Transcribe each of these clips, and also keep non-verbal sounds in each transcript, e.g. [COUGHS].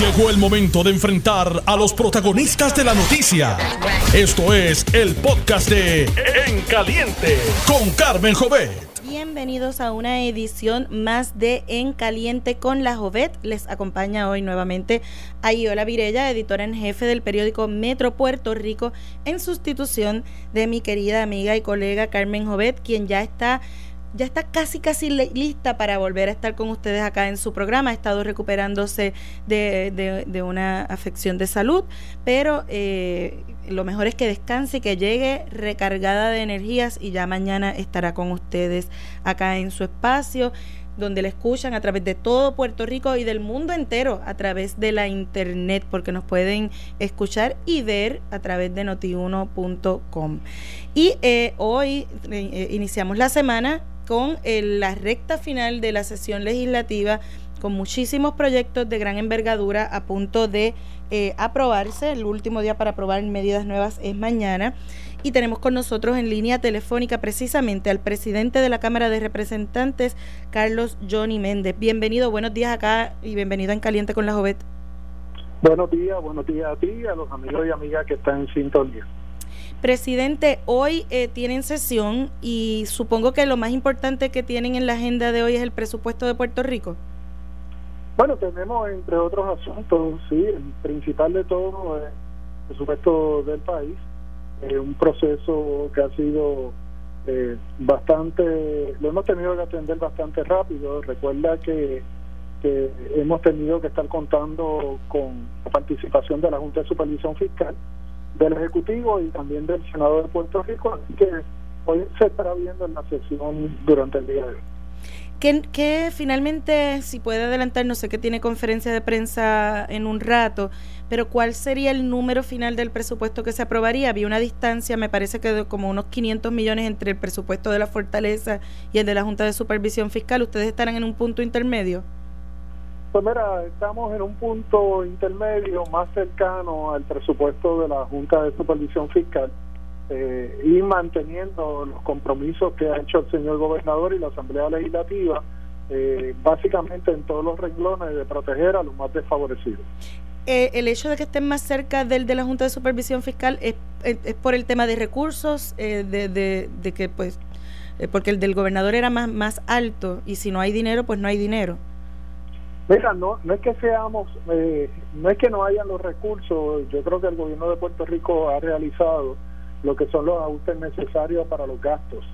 Llegó el momento de enfrentar a los protagonistas de la noticia. Esto es el podcast de En Caliente con Carmen Jovet. Bienvenidos a una edición más de En Caliente con la Jovet. Les acompaña hoy nuevamente Ayola Virella, editora en jefe del periódico Metro Puerto Rico, en sustitución de mi querida amiga y colega Carmen Jovet, quien ya está ya está casi casi lista para volver a estar con ustedes acá en su programa. Ha estado recuperándose de, una afección de salud, pero eh, lo mejor es que descanse y que llegue recargada de energías y ya mañana estará con ustedes acá en su espacio donde la escuchan a través de todo Puerto Rico y del mundo entero a través de la internet, porque nos pueden escuchar y ver a través de notiuno.com. Y eh, hoy eh, iniciamos la semana con la recta final de la sesión legislativa, con muchísimos proyectos de gran envergadura a punto de eh, aprobarse. El último día para aprobar medidas nuevas es mañana. Y tenemos con nosotros en línea telefónica precisamente al presidente de la Cámara de Representantes, Carlos Johnny Méndez. Bienvenido, buenos días acá y bienvenido en Caliente con la Jovet. Buenos días, buenos días a ti a los amigos y amigas que están en sintonía. Presidente, hoy eh, tienen sesión y supongo que lo más importante que tienen en la agenda de hoy es el presupuesto de Puerto Rico. Bueno, tenemos entre otros asuntos, sí, el principal de todo es el presupuesto del país, eh, un proceso que ha sido eh, bastante, lo hemos tenido que atender bastante rápido. Recuerda que, que hemos tenido que estar contando con la participación de la Junta de Supervisión Fiscal del Ejecutivo y también del Senado de Puerto Rico, así que hoy se estará viendo en la sesión durante el día de hoy. Que, finalmente, si puede adelantar, no sé que tiene conferencia de prensa en un rato, pero ¿cuál sería el número final del presupuesto que se aprobaría? Había una distancia, me parece que de como unos 500 millones entre el presupuesto de la Fortaleza y el de la Junta de Supervisión Fiscal. ¿Ustedes estarán en un punto intermedio? Pues mira, estamos en un punto intermedio más cercano al presupuesto de la Junta de Supervisión Fiscal eh, y manteniendo los compromisos que ha hecho el señor gobernador y la Asamblea Legislativa, eh, básicamente en todos los renglones de proteger a los más desfavorecidos. Eh, el hecho de que estén más cerca del de la Junta de Supervisión Fiscal es, es, por el tema de recursos, de, de, de, que pues, porque el del gobernador era más, más alto y si no hay dinero, pues no hay dinero. Mira, no, no es que seamos, eh, no es que no hayan los recursos, yo creo que el gobierno de Puerto Rico ha realizado lo que son los ajustes necesarios para los gastos.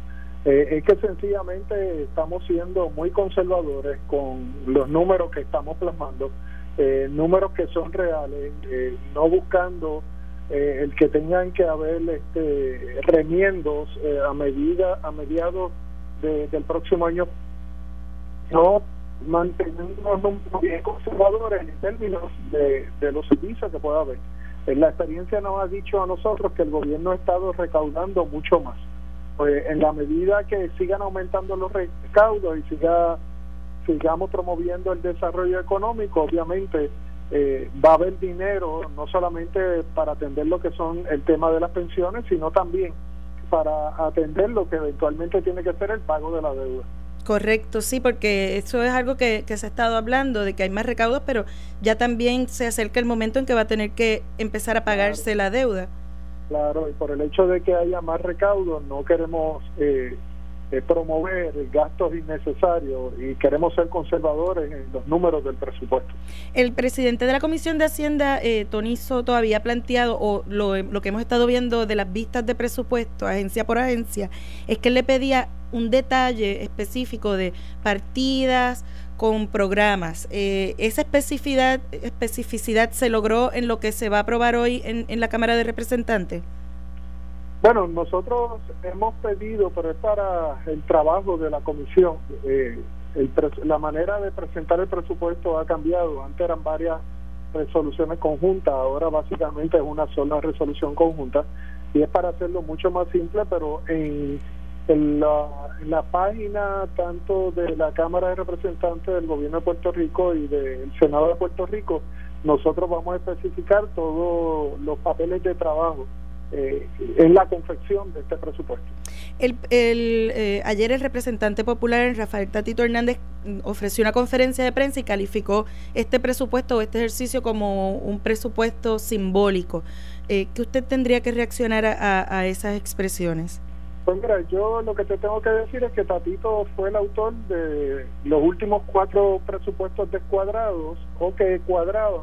Eh, es que sencillamente estamos siendo muy conservadores con los números que estamos plasmando, eh, números que son reales, no buscando el que tengan que haber este, remiendos a medida a mediados del próximo año no manteniendo bien conservadores en términos de, de los servicios que pueda haber. La experiencia nos ha dicho a nosotros que el gobierno ha estado recaudando mucho más. Pues en la medida que sigan aumentando los recaudos y siga sigamos promoviendo el desarrollo económico, obviamente eh, va a haber dinero no solamente para atender lo que son el tema de las pensiones, sino también para atender lo que eventualmente tiene que ser el pago de la deuda. Correcto, sí, porque eso es algo que, se ha estado hablando, de que hay más recaudos, pero ya también se acerca el momento en que va a tener que empezar a pagarse la deuda. Claro, y por el hecho de que haya más recaudos, no queremos eh, eh, promover gastos innecesarios y queremos ser conservadores en los números del presupuesto. El presidente de la Comisión de Hacienda, eh, Tony Soto, había planteado, o lo, que hemos estado viendo de las vistas de presupuesto, agencia por agencia, es que él le pedía un detalle específico de partidas con programas. Eh, ¿Esa especificidad, especificidad se logró en lo que se va a aprobar hoy en, en la Cámara de Representantes? Bueno, nosotros hemos pedido, pero es para el trabajo de la comisión. Eh, la manera de presentar el presupuesto ha cambiado. Antes eran varias resoluciones conjuntas, ahora básicamente es una sola resolución conjunta y es para hacerlo mucho más simple, pero en en la, página tanto de la Cámara de Representantes del Gobierno de Puerto Rico y del Senado de Puerto Rico, nosotros vamos a especificar todos los papeles de trabajo eh, en la confección de este presupuesto. El, el ayer el representante popular Rafael Tatito Hernández mm, ofreció una conferencia de prensa y calificó este presupuesto o este ejercicio como un presupuesto simbólico. Eh, ¿Qué usted tendría que reaccionar a, a esas expresiones? Pues mira, yo lo que te tengo que decir es que Tatito fue el autor de los últimos cuatro presupuestos descuadrados o que cuadraban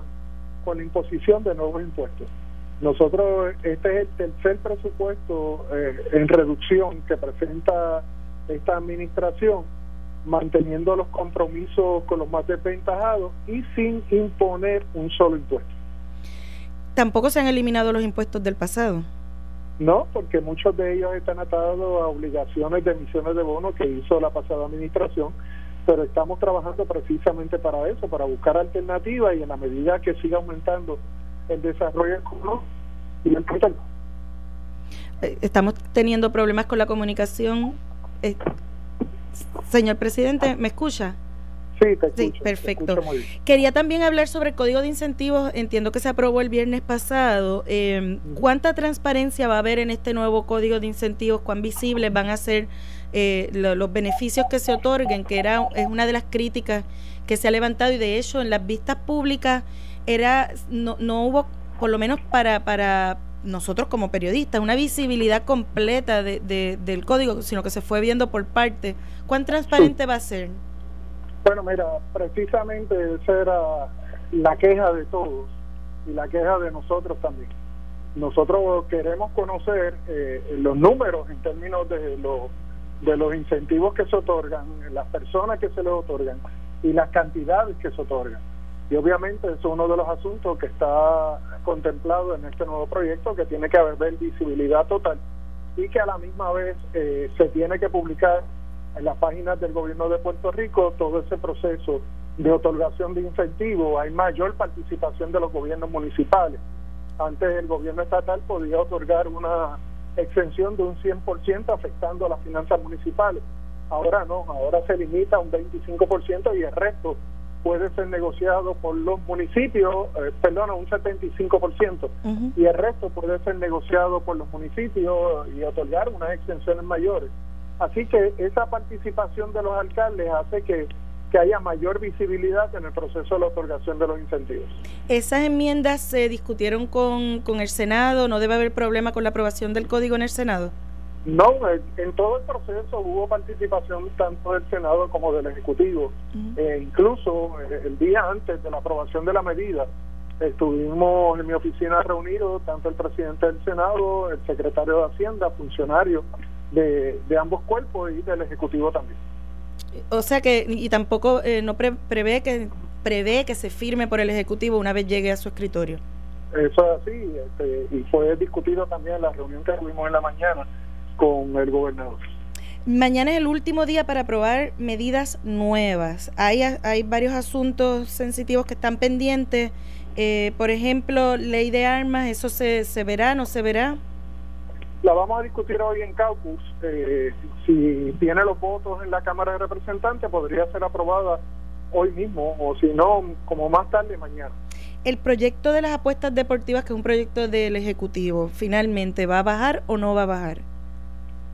con la imposición de nuevos impuestos. Nosotros, este es el tercer presupuesto eh, en reducción que presenta esta administración, manteniendo los compromisos con los más desventajados y sin imponer un solo impuesto. Tampoco se han eliminado los impuestos del pasado. No, porque muchos de ellos están atados a obligaciones de emisiones de bonos que hizo la pasada administración, pero estamos trabajando precisamente para eso, para buscar alternativas y en la medida que siga aumentando el desarrollo económico y el eh, Estamos teniendo problemas con la comunicación. Eh, señor presidente, ¿me escucha? Sí, perfecto. Quería también hablar sobre el código de incentivos. Entiendo que se aprobó el viernes pasado. Eh, ¿Cuánta transparencia va a haber en este nuevo código de incentivos? ¿Cuán visibles van a ser eh, los beneficios que se otorguen? Que era es una de las críticas que se ha levantado y de hecho en las vistas públicas era no, no hubo, por lo menos para, para nosotros como periodistas, una visibilidad completa de, del código, sino que se fue viendo por parte. ¿Cuán transparente va a ser? Bueno, mira, precisamente esa era la queja de todos y la queja de nosotros también. Nosotros queremos conocer eh, los números en términos de, los de los incentivos que se otorgan, las personas que se les otorgan y las cantidades que se otorgan. Y obviamente es uno de los asuntos que está contemplado en este nuevo proyecto, que tiene que haber visibilidad total y que a la misma vez eh, se tiene que publicar en las páginas del gobierno de Puerto Rico todo ese proceso de otorgación de incentivos, hay mayor participación de los gobiernos municipales. Antes el gobierno estatal podía otorgar una exención de un 100% afectando a las finanzas municipales. Ahora no, ahora se limita a un 25% y el resto puede ser negociado por los municipios, eh, perdón, un 75%, y el resto puede ser negociado por los municipios y otorgar unas exenciones mayores. Así que esa participación de los alcaldes hace que, haya mayor visibilidad en el proceso de la otorgación de los incentivos. ¿Esas enmiendas se discutieron con, con el Senado? ¿No debe haber problema con la aprobación del código en el Senado? No, en todo el proceso hubo participación tanto del Senado como del Ejecutivo. e incluso eh, el día antes de la aprobación de la medida, estuvimos en mi oficina reunidos tanto el presidente del Senado, el secretario de Hacienda, funcionarios de, de ambos cuerpos y del Ejecutivo también. O sea que, y tampoco eh, no prevé que prevé que se firme por el Ejecutivo una vez llegue a su escritorio. Eso es así, este, y fue discutido también en la reunión que tuvimos en la mañana con el gobernador. Mañana es el último día para aprobar medidas nuevas. Hay, hay varios asuntos sensitivos que están pendientes. Eh, por ejemplo, ley de armas, ¿eso se, se verá, no se verá? La vamos a discutir hoy en caucus. Eh, si tiene los votos en la Cámara de Representantes, podría ser aprobada hoy mismo, o si no, como más tarde mañana. El proyecto de las apuestas deportivas, que es un proyecto del Ejecutivo, finalmente, ¿va a bajar o no va a bajar?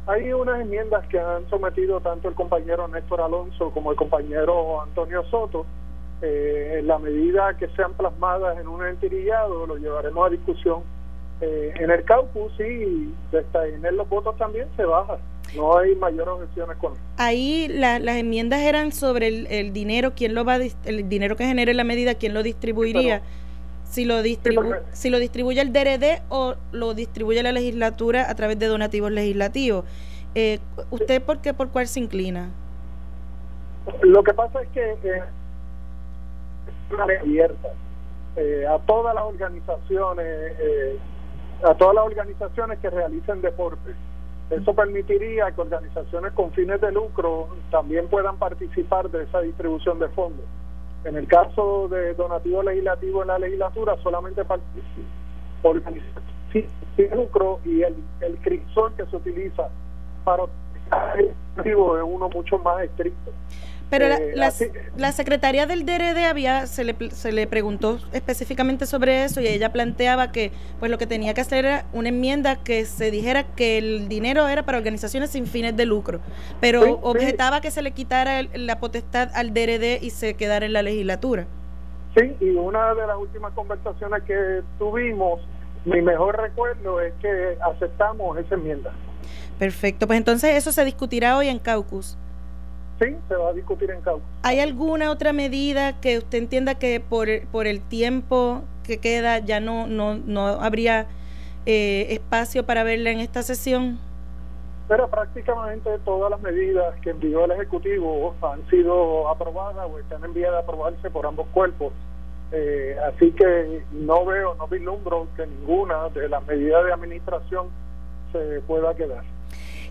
Hay unas enmiendas que han sometido tanto el compañero Néstor Alonso como el compañero Antonio Soto. Eh, en la medida que sean plasmadas en un entirillado, lo llevaremos a discusión eh, en el caucus sí, en los votos también se baja. No hay mayores objeciones con Ahí las enmiendas eran sobre el, dinero, quién lo va el dinero que genere la medida, quién lo distribuiría. Si lo, distribu si lo distribuye el DRD o lo distribuye la legislatura a través de donativos legislativos. Eh, ¿Usted por qué, por cuál se inclina? Lo que pasa es que eh, es una abierta eh, a todas las organizaciones eh, a todas las organizaciones que realicen deporte. Eso permitiría que organizaciones con fines de lucro también puedan participar de esa distribución de fondos. En el caso de donativo legislativo en la legislatura, solamente participan organizaciones sin lucro y el, el crisol que se utiliza para es uno mucho más estricto. Pero la, eh, la, la, secretaria del DRD había, se le, se le preguntó específicamente sobre eso y ella planteaba que pues lo que tenía que hacer era una enmienda que se dijera que el dinero era para organizaciones sin fines de lucro, pero objetaba que se le quitara la potestad al DRD y se quedara en la legislatura. Sí, y una de las últimas conversaciones que tuvimos, mi mejor recuerdo es que aceptamos esa enmienda. Perfecto, pues entonces eso se discutirá hoy en Caucus. Sí, se va a discutir en Cauca. ¿Hay alguna otra medida que usted entienda que por, por el tiempo que queda ya no, no, no habría eh, espacio para verla en esta sesión? Pero prácticamente todas las medidas que envió el Ejecutivo han sido aprobadas o están enviadas a aprobarse por ambos cuerpos. Eh, así que no veo, no vislumbro que ninguna de las medidas de administración se pueda quedar.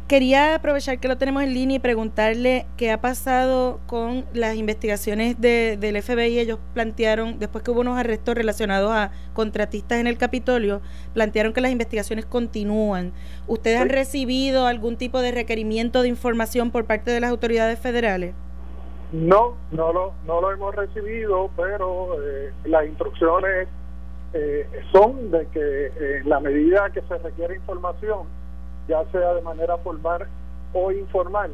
Quería aprovechar que lo tenemos en línea y preguntarle qué ha pasado con las investigaciones de, del FBI. Ellos plantearon, después que hubo unos arrestos relacionados a contratistas en el Capitolio, plantearon que las investigaciones continúan. ¿Ustedes han recibido algún tipo de requerimiento de información por parte de las autoridades federales? No, no lo, no lo hemos recibido, pero eh, las instrucciones eh, son de que en eh, la medida que se requiere información, ya sea de manera formal o informal,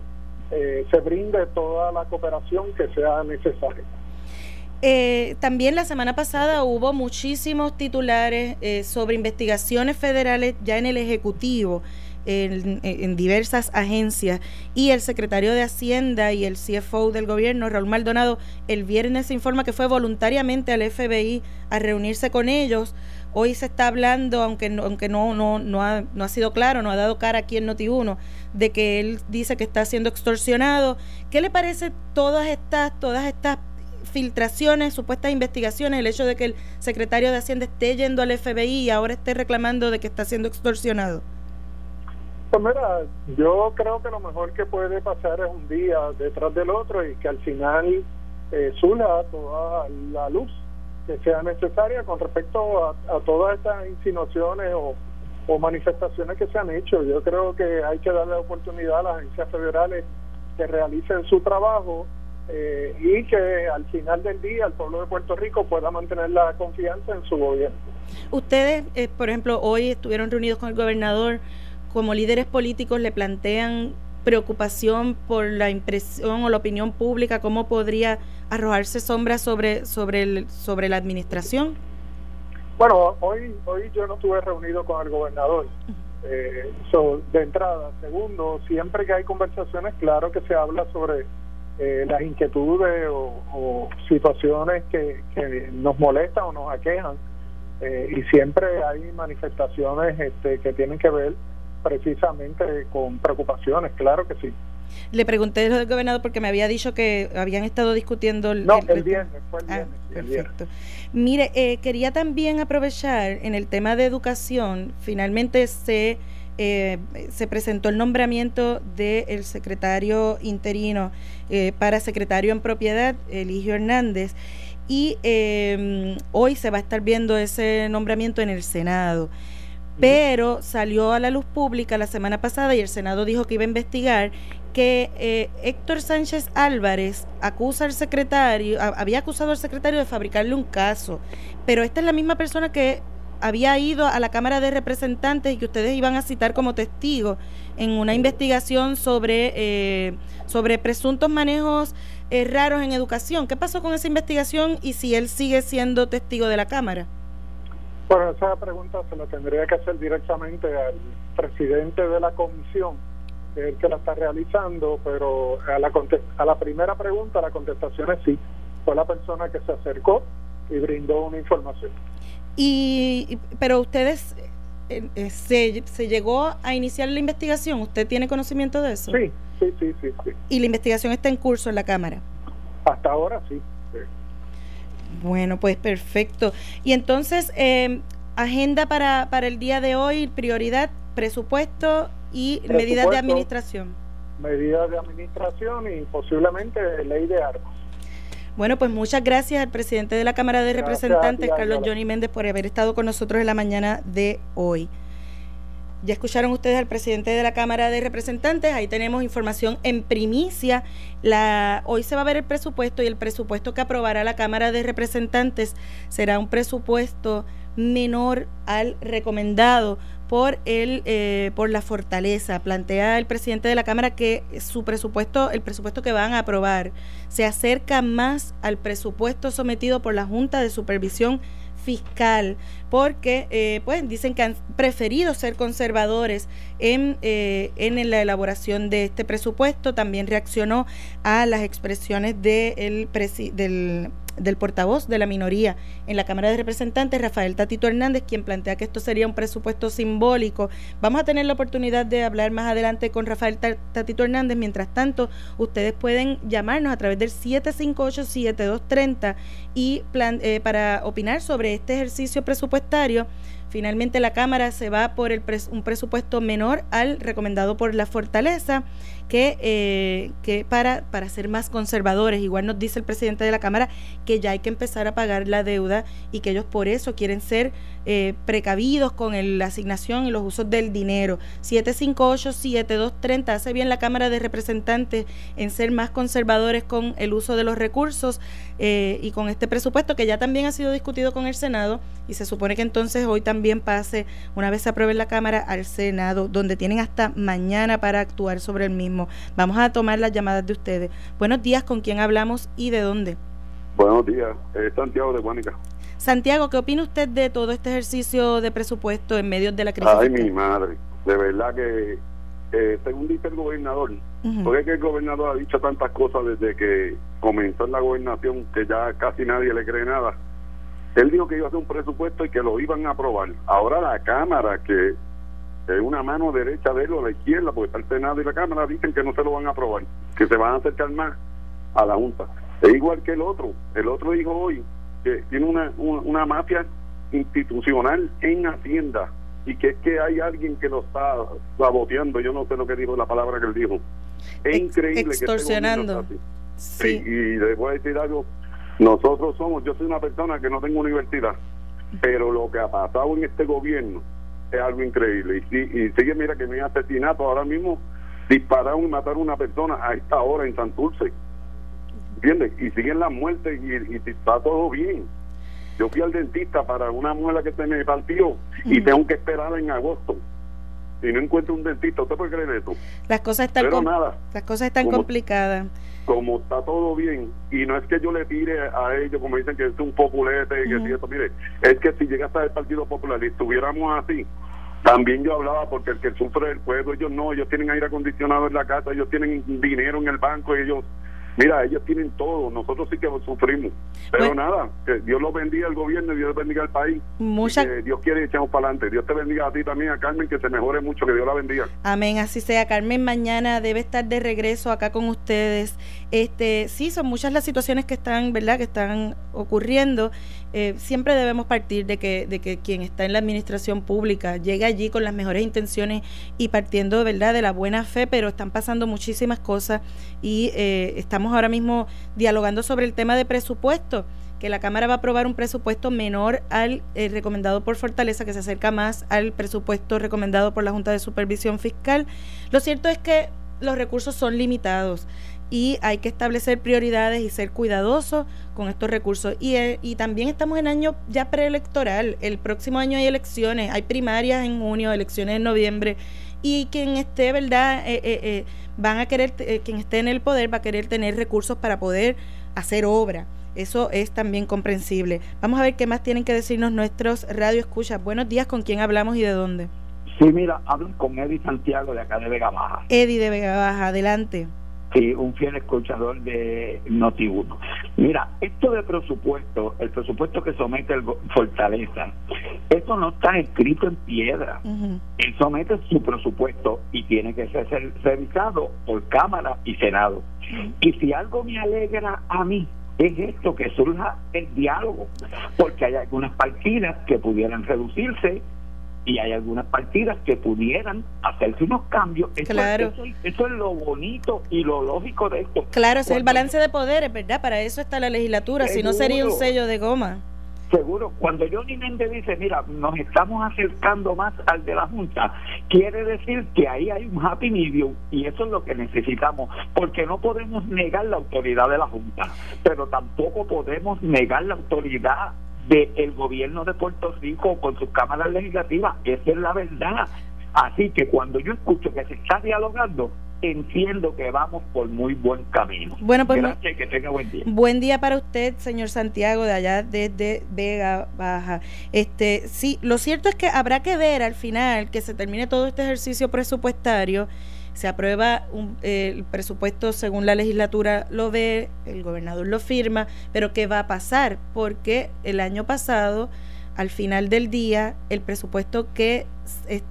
eh, se brinde toda la cooperación que sea necesaria. Eh, también la semana pasada hubo muchísimos titulares eh, sobre investigaciones federales ya en el Ejecutivo, en, en, diversas agencias, y el secretario de Hacienda y el CFO del gobierno, Raúl Maldonado, el viernes informa que fue voluntariamente al FBI a reunirse con ellos Hoy se está hablando, aunque no, aunque no, no, no, ha, no ha sido claro, no ha dado cara aquí en Noti1, de que él dice que está siendo extorsionado. ¿Qué le parece todas estas, todas estas filtraciones, supuestas investigaciones, el hecho de que el secretario de Hacienda esté yendo al FBI y ahora esté reclamando de que está siendo extorsionado? Pues mira, yo creo que lo mejor que puede pasar es un día detrás del otro y que al final eh, toda la luz que sea necesaria con respecto a, todas estas insinuaciones o, manifestaciones que se han hecho. Yo creo que hay que darle oportunidad a las agencias federales que realicen su trabajo eh, y que al final del día el pueblo de Puerto Rico pueda mantener la confianza en su gobierno. Ustedes, eh, por ejemplo, hoy estuvieron reunidos con el gobernador, como líderes políticos le plantean preocupación por la impresión o la opinión pública, cómo podría arrojarse sombra sobre, sobre, el, sobre la administración? Bueno, hoy, hoy yo no estuve reunido con el gobernador. Eh, de entrada. Segundo, siempre que hay conversaciones, claro que se habla sobre eh, las inquietudes o, situaciones que, que, nos molestan o nos aquejan. Eh, y siempre hay manifestaciones este, que tienen que ver precisamente con preocupaciones, claro que sí. Le pregunté lo del gobernador porque me había dicho que habían estado discutiendo el, no, el, viernes, fue el ah, viernes. perfecto. Mire, eh, quería también aprovechar en el tema de educación, finalmente se, eh, se presentó el nombramiento del secretario interino eh, para secretario en propiedad, Eligio Hernández, y hoy se va a estar viendo ese nombramiento en el Senado pero salió a la luz pública la semana pasada y el Senado dijo que iba a investigar que eh, Héctor Sánchez Álvarez acusa al secretario, había acusado al secretario de fabricarle un caso, pero esta es la misma persona que había ido a la Cámara de Representantes y que ustedes iban a citar como testigo en una investigación sobre, eh, sobre presuntos manejos eh, raros en educación. ¿Qué pasó con esa investigación y si él sigue siendo testigo de la Cámara? Bueno, esa pregunta se la tendría que hacer directamente al presidente de la comisión, que es el que la está realizando, pero a la, a la primera pregunta la contestación es sí. Fue la persona que se acercó y brindó una información. Y, pero ustedes eh, eh, se, se llegó a iniciar la investigación. ¿Usted tiene conocimiento de eso? Sí, sí, sí, sí. sí. ¿Y la investigación está en curso en la Cámara? Hasta ahora sí. sí. Bueno, pues perfecto. Y entonces, eh, agenda para, para el día de hoy, prioridad, presupuesto y medidas de administración. Medidas de administración y posiblemente ley de armas. Bueno, pues muchas gracias al presidente de la Cámara de Representantes, Carlos Johnny Méndez, por haber estado con nosotros en la mañana de hoy. Ya escucharon ustedes al presidente de la Cámara de Representantes, ahí tenemos información en primicia. Hoy se va a ver el presupuesto y el presupuesto que aprobará la Cámara de Representantes será un presupuesto menor al recomendado por el eh, por la fortaleza plantea el presidente de la cámara que su presupuesto el presupuesto que van a aprobar se acerca más al presupuesto sometido por la junta de supervisión fiscal, porque eh, pues dicen que han preferido ser conservadores en, eh, en la elaboración de este presupuesto. También reaccionó a las expresiones de el del del portavoz de la minoría en la Cámara de Representantes, Rafael Tatito Hernández, quien plantea que esto sería un presupuesto simbólico. Vamos a tener la oportunidad de hablar más adelante con Rafael Tatito Hernández. Mientras tanto, ustedes pueden llamarnos a través del 758-7230 y plan, eh, para opinar sobre este ejercicio presupuestario. Finalmente la Cámara se va por un presupuesto menor al recomendado por la Fortaleza que, eh, que para, para ser más conservadores, igual nos dice el presidente de la Cámara que ya hay que empezar a pagar la deuda y que ellos por eso quieren ser eh, precavidos con la asignación y los usos del dinero. 758-7230 hace bien la Cámara de Representantes en ser más conservadores con el uso de los recursos eh, y con este presupuesto que ya también ha sido discutido con el Senado y se supone que entonces hoy también pase, una vez se apruebe la Cámara, al Senado, donde tienen hasta mañana para actuar sobre el mismo. Vamos a tomar las llamadas de ustedes. Buenos días, ¿con quién hablamos y de dónde? Buenos días, Santiago de Guánica. Santiago, ¿qué opina usted de todo este ejercicio de presupuesto en medio de la crisis? Ay, mi madre, de verdad que, eh, según dice el gobernador, porque es que el gobernador ha dicho tantas cosas desde que comenzó en la gobernación que ya casi nadie le cree nada. Él dijo que iba a hacer un presupuesto y que lo iban a aprobar. Ahora la Cámara, que es una mano derecha de él o la izquierda, porque está el Senado y la Cámara, dicen que no se lo van a aprobar, que se van a acercar más a la Junta. Es igual que el otro. El otro dijo hoy que tiene una, una, mafia institucional en Hacienda y que es que hay alguien que lo está saboteando. Yo no sé lo que dijo la palabra que él dijo. Es increíble este extorsionando. que sí. Y, y les voy a decir algo. Nosotros somos, yo soy una persona que no tengo universidad, pero lo que ha pasado en este gobierno es algo increíble. Y, y sigue, mira que me asesinato ahora mismo dispararon y mataron a una persona a esta hora en Santurce. ¿entiendes? Y siguen las muertes y, está todo bien. Yo fui al dentista para una muela que se me partió y tengo que esperar en agosto. Si no encuentro un dentista, ¿usted puede creer eso? Las cosas están, las cosas están complicadas. Como está todo bien, y no es que yo le tire a ellos, como dicen que es un populete, que si esto, mire, es que si llega hasta el Partido Popular y estuviéramos así, también yo hablaba porque el que sufre el pueblo, ellos no, ellos tienen aire acondicionado en la casa, ellos tienen dinero en el banco, ellos Mira, ellos tienen todo, nosotros sí que sufrimos. Pero nada, que Dios los bendiga al gobierno y Dios bendiga al país. Mucha... Dios quiere echamos para adelante. Dios te bendiga a ti también, a Carmen, que se mejore mucho, que Dios la bendiga. Amén, así sea. Carmen mañana debe estar de regreso acá con ustedes. Este, sí, son muchas las situaciones que están, ¿verdad? Que están ocurriendo eh, siempre debemos partir de que, de que quien está en la administración pública llegue allí con las mejores intenciones y partiendo verdad de la buena fe, pero están pasando muchísimas cosas y eh, estamos ahora mismo dialogando sobre el tema de presupuesto que la Cámara va a aprobar un presupuesto menor al eh, recomendado por Fortaleza, que se acerca más al presupuesto recomendado por la Junta de Supervisión Fiscal. Lo cierto es que los recursos son limitados y hay que establecer prioridades y ser cuidadosos con estos recursos. Y, eh, y también estamos en año ya preelectoral, el próximo año hay elecciones, hay primarias en junio, elecciones en noviembre, y quien esté, ¿verdad? Eh, eh, van a querer, quien esté en el poder va a querer tener recursos para poder hacer obra. Eso es también comprensible. Vamos a ver qué más tienen que decirnos nuestros radio escuchas. Buenos días, ¿con quién hablamos y de dónde? Sí, mira, hablan con Eddie Santiago de acá de Vega Baja. Eddie de Vega Baja, adelante. Sí, un fiel escuchador de Noti1. Mira, esto de presupuesto, el presupuesto que somete el Fortaleza, eso no está escrito en piedra. Él somete su presupuesto y tiene que ser revisado por Cámara y Senado. Y si algo me alegra a mí, es esto, que surja el diálogo, porque hay algunas partidas que pudieran reducirse y hay algunas partidas que pudieran hacerse unos cambios. claro. Eso, es lo bonito y lo lógico de esto. Claro, es el balance de poderes, ¿verdad? Para eso está la legislatura, si no sería un sello de goma. Seguro, cuando Johnny Méndez dice, mira, nos estamos acercando más al de la Junta, quiere decir que ahí hay un happy medium y eso es lo que necesitamos, porque no podemos negar la autoridad de la Junta, pero tampoco podemos negar la autoridad del gobierno de Puerto Rico con sus cámaras legislativas, esa es la verdad. Así que cuando yo escucho que se está dialogando, entiendo que vamos por muy buen camino. Bueno, pues Gracias, que tenga buen día. Buen día para usted, señor Santiago, de allá desde Vega Baja. Este, sí, lo cierto es que habrá que ver al final que se termine todo este ejercicio presupuestario, se aprueba un, el presupuesto según la legislatura lo ve, el gobernador lo firma, pero ¿qué va a pasar? Porque el año pasado al final del día, el presupuesto que,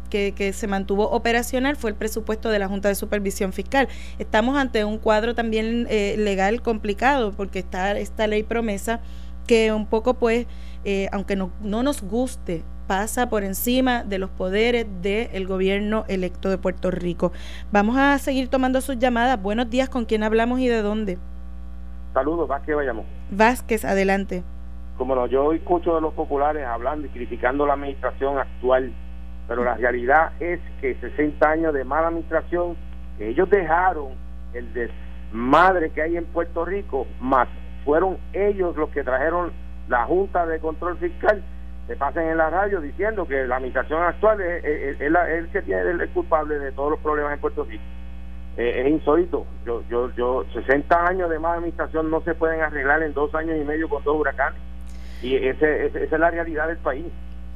que, que, se mantuvo operacional fue el presupuesto de la Junta de Supervisión Fiscal. Estamos ante un cuadro también eh, legal complicado porque está esta ley promesa que un poco pues, eh, aunque no, no, nos guste, pasa por encima de los poderes del gobierno electo de Puerto Rico. Vamos a seguir tomando sus llamadas. Buenos días, ¿con quién hablamos y de dónde? Saludos, Vázquez vayamos. Vázquez, adelante como no, yo escucho de los populares hablando y criticando la administración actual, pero la realidad es que 60 años de mala administración, que ellos dejaron el desmadre que hay en Puerto Rico, más fueron ellos los que trajeron la Junta de Control Fiscal, se pasan en la radio diciendo que la administración actual es, es, el que tiene el culpable de todos los problemas en Puerto Rico. Eh, es insólito. Yo, yo, yo, 60 años de mala administración no se pueden arreglar en dos años y medio con dos huracanes. Y ese, esa es la realidad del país.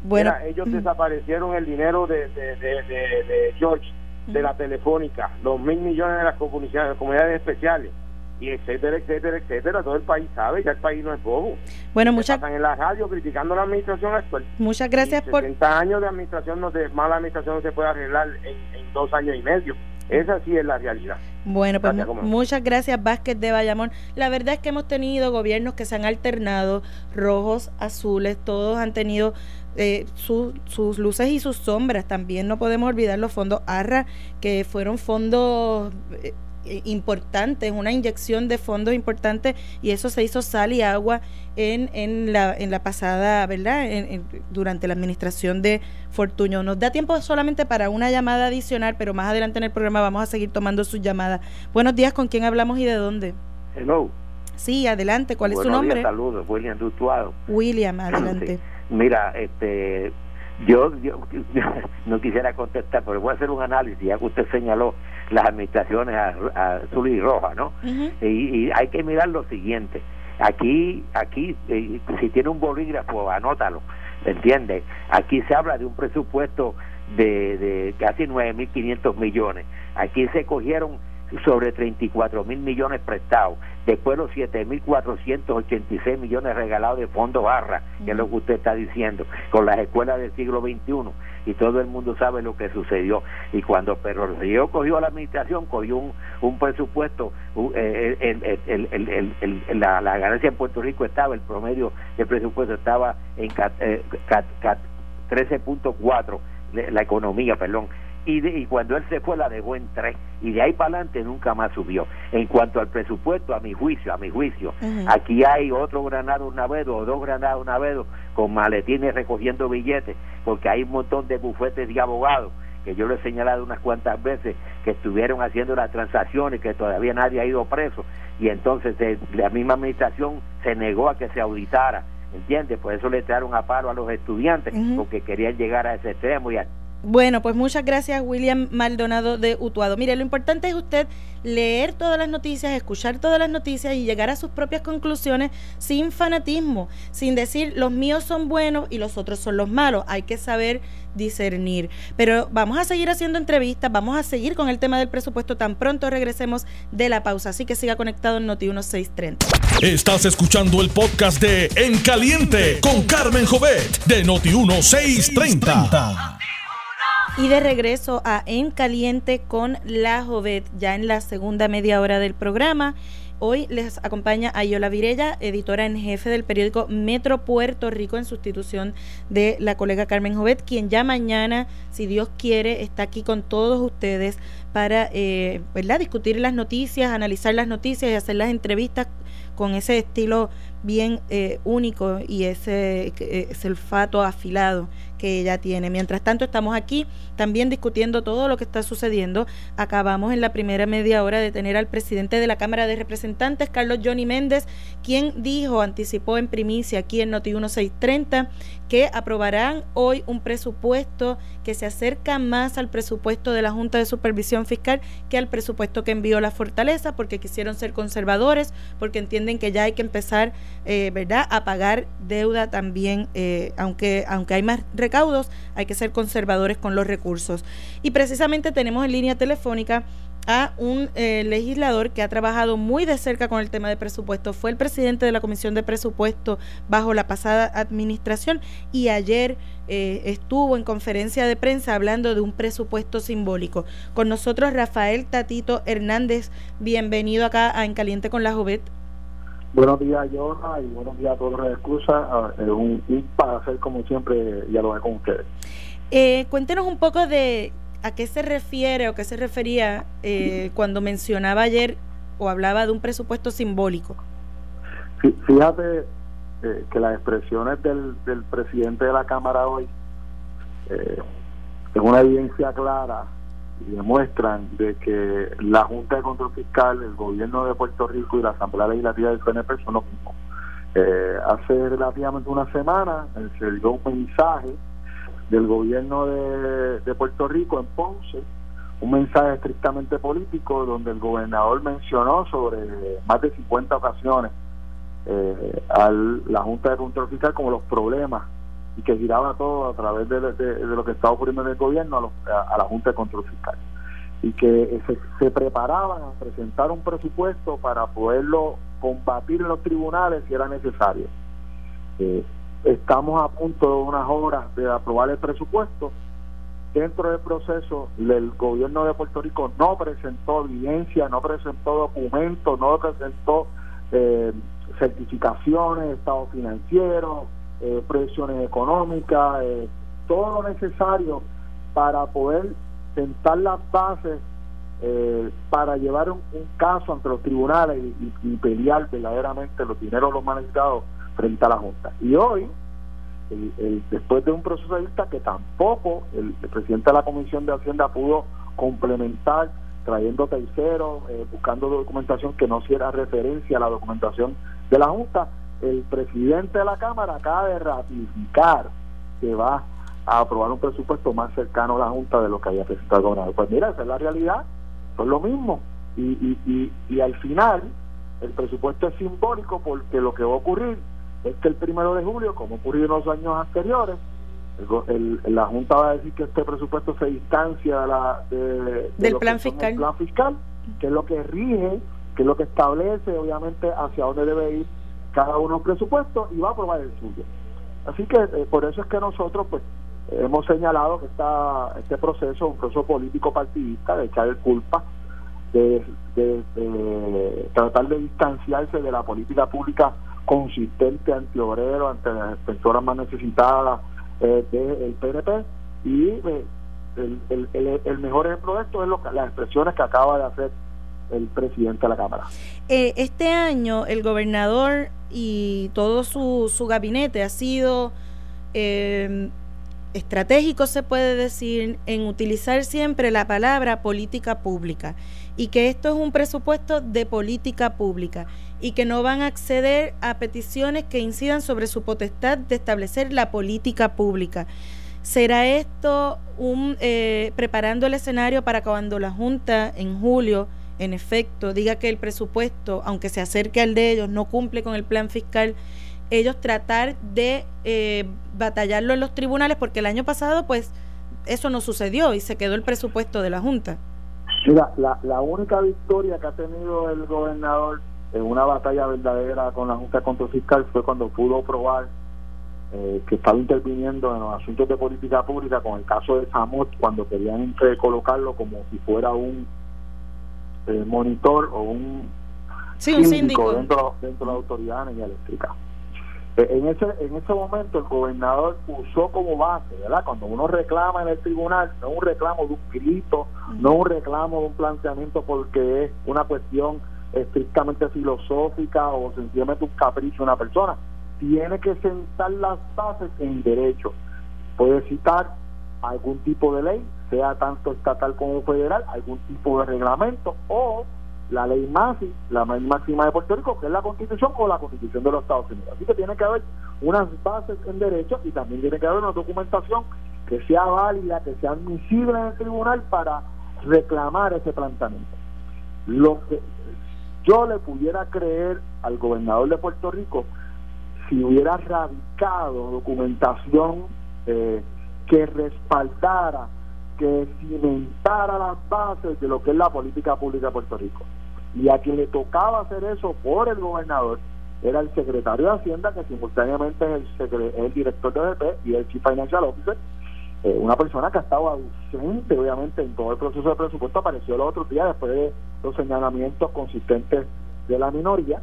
Bueno, ellos desaparecieron el dinero de, de, George, de la telefónica, los mil millones de las comunidades, comunidades especiales y etcétera, etcétera, etcétera. Todo el país sabe, ya el país no es bobo. Bueno, muchas Están en la radio criticando la administración actual. Muchas gracias por. 60 años de administración, no de mala administración, no se puede arreglar en, en dos años y medio. Esa sí es la realidad. Bueno, pues muchas gracias Vázquez de Bayamón. La verdad es que hemos tenido gobiernos que se han alternado, rojos, azules, todos han tenido eh, sus luces y sus sombras. También no podemos olvidar los fondos ARRA, que fueron fondos... Eh, eh, importante, una inyección de fondos importante y eso se hizo sal y agua en, en, la, en la pasada, ¿verdad? En, durante la administración de Fortuño. Nos da tiempo solamente para una llamada adicional, pero más adelante en el programa vamos a seguir tomando sus llamadas. Buenos días, ¿con quién hablamos y de dónde? Hello. Sí, adelante, ¿cuál es su nombre? saludos, William Dutuado. William, adelante. Mira, este, yo, yo, [LAUGHS] no quisiera contestar, pero voy a hacer un análisis, ya que usted señaló las administraciones azul y roja, ¿no? y, hay que mirar lo siguiente. Aquí, aquí, eh, si tiene un bolígrafo, anótalo, ¿entiende? Aquí se habla de un presupuesto de, de casi 9.500 millones. Aquí se cogieron sobre 34 mil millones prestados, después los 7.486 millones regalados de fondo barra, que es lo que usted está diciendo, con las escuelas del siglo XXI, y todo el mundo sabe lo que sucedió. Y cuando Pedro Río cogió la administración, cogió un, un presupuesto, el, el, la, la, ganancia en Puerto Rico estaba, el promedio del presupuesto estaba en 13.4, la economía, perdón, y, cuando él se fue la dejó en tres y de ahí para adelante nunca más subió. En cuanto al presupuesto, a mi juicio, a mi juicio, aquí hay otro Granado Navedo o dos Granados Navedo con maletines recogiendo billetes, porque hay un montón de bufetes de abogados que yo lo he señalado unas cuantas veces que estuvieron haciendo las transacciones que todavía nadie ha ido preso y entonces la misma administración se negó a que se auditara ¿entiendes? Por eso le trajeron a paro a los estudiantes, porque querían llegar a ese extremo y a bueno, pues muchas gracias William Maldonado de Utuado. Mire, lo importante es usted leer todas las noticias, escuchar todas las noticias y llegar a sus propias conclusiones sin fanatismo, sin decir los míos son buenos y los otros son los malos. Hay que saber discernir. Pero vamos a seguir haciendo entrevistas, vamos a seguir con el tema del presupuesto tan pronto regresemos de la pausa. Así que siga conectado en Noti 1630. Estás escuchando el podcast de En Caliente con Carmen Jovet de Noti 1630. Y de regreso a En Caliente con la Jovet, ya en la segunda media hora del programa. Hoy les acompaña Ayola Virella, editora en jefe del periódico Metro Puerto Rico, en sustitución de la colega Carmen Jovet, quien ya mañana, si Dios quiere, está aquí con todos ustedes para eh, ¿verdad? discutir las noticias, analizar las noticias y hacer las entrevistas con ese estilo bien eh, único y ese, ese olfato afilado que ella tiene. Mientras tanto, estamos aquí también discutiendo todo lo que está sucediendo. Acabamos en la primera media hora de tener al presidente de la Cámara de Representantes, Carlos Johnny Méndez, quien dijo, anticipó en primicia aquí en Noti 1630, que aprobarán hoy un presupuesto que se acerca más al presupuesto de la Junta de Supervisión Fiscal que al presupuesto que envió la Fortaleza, porque quisieron ser conservadores, porque entienden que ya hay que empezar, eh, ¿verdad?, a pagar deuda también, eh, aunque, aunque hay más recaudos, hay que ser conservadores con los recursos. Y precisamente tenemos en línea telefónica a un eh, legislador que ha trabajado muy de cerca con el tema de presupuesto. Fue el presidente de la Comisión de Presupuesto bajo la pasada administración y ayer eh, estuvo en conferencia de prensa hablando de un presupuesto simbólico. Con nosotros Rafael Tatito Hernández, bienvenido acá a En Caliente con la Jovet. Buenos días, Jorna, y buenos días a todos los excusas. Ah, es un, para hacer como siempre dialogar con ustedes. Eh, cuéntenos un poco de ¿A qué se refiere o qué se refería eh, cuando mencionaba ayer o hablaba de un presupuesto simbólico? Fíjate eh, que las expresiones del, del, presidente de la Cámara hoy eh, es una evidencia clara demuestran de que la Junta de Control Fiscal, el gobierno de Puerto Rico y la Asamblea Legislativa del PNP son los mismos. hace relativamente una semana se dio un mensaje del gobierno de, Puerto Rico en Ponce, un mensaje estrictamente político donde el gobernador mencionó sobre más de 50 ocasiones eh, a la Junta de Control Fiscal como los problemas y que giraba todo a través de, lo que estaba ocurriendo en el gobierno a, la Junta de Control Fiscal y que se, preparaban a presentar un presupuesto para poderlo combatir en los tribunales si era necesario. Eh, Estamos a punto de unas horas de aprobar el presupuesto. Dentro del proceso, el gobierno de Puerto Rico no presentó evidencia, no presentó documentos, no presentó eh, certificaciones, estado financiero, eh, previsiones económicas, eh, todo lo necesario para poder sentar las bases eh, para llevar un, caso ante los tribunales y, pelear verdaderamente los dineros los manejado frente a la Junta. Y hoy, después de un proceso de vista que tampoco el, presidente de la Comisión de Hacienda pudo complementar, trayendo terceros, eh, buscando documentación que no hiciera referencia a la documentación de la Junta, el presidente de la Cámara acaba de ratificar que va a aprobar un presupuesto más cercano a la Junta de lo que había presentado el gobernador. Pues mira, esa es la realidad, es lo mismo. Y, y, y, y al final, el presupuesto es simbólico porque lo que va a ocurrir es que el primero de julio, como ocurrió en los años anteriores, la Junta va a decir que este presupuesto se distancia de la, del plan fiscal. plan fiscal, que es lo que rige, que es lo que establece, obviamente, hacia dónde debe ir cada uno de los presupuestos y va a aprobar el suyo. Así que eh, por eso es que nosotros, pues, hemos señalado que está este proceso, un proceso político partidista, de echar culpa, de, de tratar de distanciarse de la política pública consistente antiobrero, ante las personas más necesitadas eh, del PNP y eh, el, el, el, mejor ejemplo de esto es lo, las expresiones que acaba de hacer el presidente de la Cámara. Eh, este año el gobernador y todo su, su gabinete ha sido eh, estratégico, se puede decir, en utilizar siempre la palabra política pública y que esto es un presupuesto de política pública y que no van a acceder a peticiones que incidan sobre su potestad de establecer la política pública. ¿Será esto un eh, preparando el escenario para cuando la Junta en julio, en efecto, diga que el presupuesto, aunque se acerque al de ellos, no cumple con el plan fiscal? ellos tratar de eh, batallarlo en los tribunales, porque el año pasado, pues, eso no sucedió y se quedó el presupuesto de la Junta. La, única victoria que ha tenido el gobernador en una batalla verdadera con la Junta Control Fiscal fue cuando pudo probar eh, que estaba interviniendo en los asuntos de política pública con el caso de Samot cuando querían colocarlo como si fuera un eh, monitor o un, síndico, Dentro, dentro de la autoridad de energía eléctrica. Eh, en ese, en ese momento el gobernador usó como base, ¿verdad? Cuando uno reclama en el tribunal, no un reclamo de un grito, no un reclamo de un planteamiento porque es una cuestión estrictamente filosófica o sencillamente un capricho de una persona. Tiene que sentar las bases en derecho. Puede citar algún tipo de ley, sea tanto estatal como federal, algún tipo de reglamento o la ley MASI, la ley máxima de Puerto Rico, que es la Constitución o la Constitución de los Estados Unidos. Así que tiene que haber unas bases en derecho y también tiene que haber una documentación que sea válida, que sea admisible en el tribunal para reclamar ese planteamiento. Lo que yo le pudiera creer al gobernador de Puerto Rico si hubiera radicado documentación eh, que respaldara, que cimentara las bases de lo que es la política pública de Puerto Rico. Y a quien le tocaba hacer eso por el gobernador era el secretario de Hacienda, que simultáneamente es el, el director de BP y el Chief Financial Officer, eh, una persona que ha estado ausente, obviamente, en todo el proceso de presupuesto, apareció el otro día después de los señalamientos consistentes de la minoría.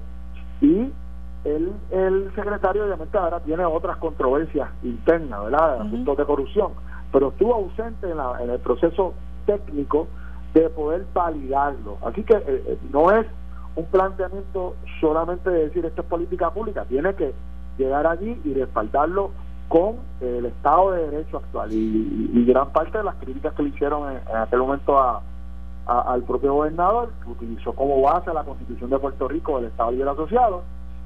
Y el, el secretario, obviamente, ahora tiene otras controversias internas, ¿verdad? Asuntos de corrupción, pero estuvo ausente en, la, en el proceso técnico de poder validarlo. Así que eh, eh, no es un planteamiento solamente de decir esto es política pública, tiene que llegar allí y respaldarlo con el Estado de Derecho actual y, gran parte de las críticas que le hicieron en, aquel momento a, al propio gobernador, que utilizó como base la Constitución de Puerto Rico el Estado Libre Asociado,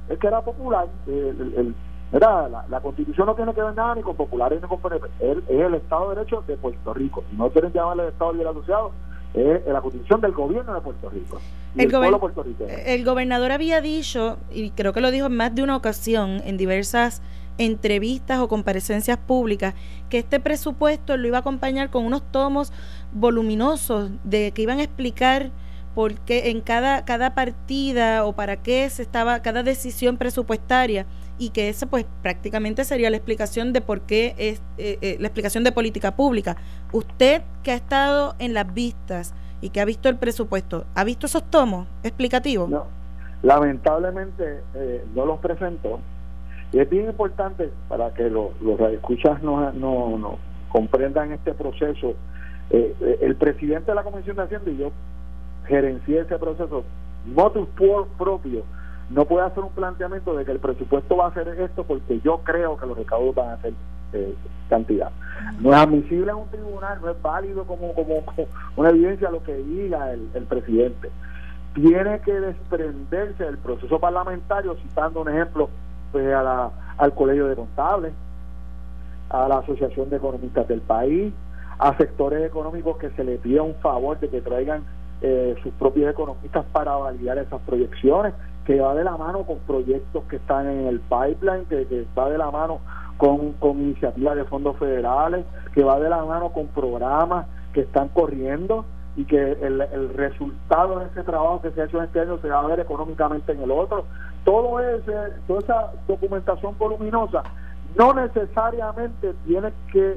es que era popular. El, era, la, Constitución no tiene que ver nada ni con populares ni con PNP, es, el Estado de Derecho de Puerto Rico. Si no quieren llamarle el Estado Libre Asociado, es la Constitución del gobierno de Puerto Rico. el, el, el gobernador había dicho, y creo que lo dijo en más de una ocasión, en diversas entrevistas o comparecencias públicas, que este presupuesto lo iba a acompañar con unos tomos voluminosos de que iban a explicar por qué en cada, cada partida o para qué se estaba cada decisión presupuestaria y que esa pues prácticamente sería la explicación de por qué es eh, eh, la explicación de política pública. Usted que ha estado en las vistas y que ha visto el presupuesto, ¿ha visto esos tomos explicativos? No, lamentablemente eh, no los presentó y es bien importante para que los, los escuchas no, no, comprendan este proceso. Eh, el presidente de la Comisión de Hacienda y yo gerencié ese proceso, motus por propio, no puede hacer un planteamiento de que el presupuesto va a hacer esto porque yo creo que los recaudos van a ser eh, cantidad. No es admisible en un tribunal, no es válido como, como, una evidencia lo que diga el, presidente. Tiene que desprenderse del proceso parlamentario, citando un ejemplo pues, a la, al Colegio de Contables, a la Asociación de Economistas del país, a sectores económicos que se les pida un favor de que traigan eh, sus propios economistas para validar esas proyecciones, que va de la mano con proyectos que están en el pipeline, que, que va de la mano con, con iniciativas de fondos federales, que va de la mano con programas que están corriendo y que el, el resultado de ese trabajo que se ha hecho en este año se va a ver económicamente en el otro. Todo ese, toda esa documentación voluminosa no necesariamente tiene que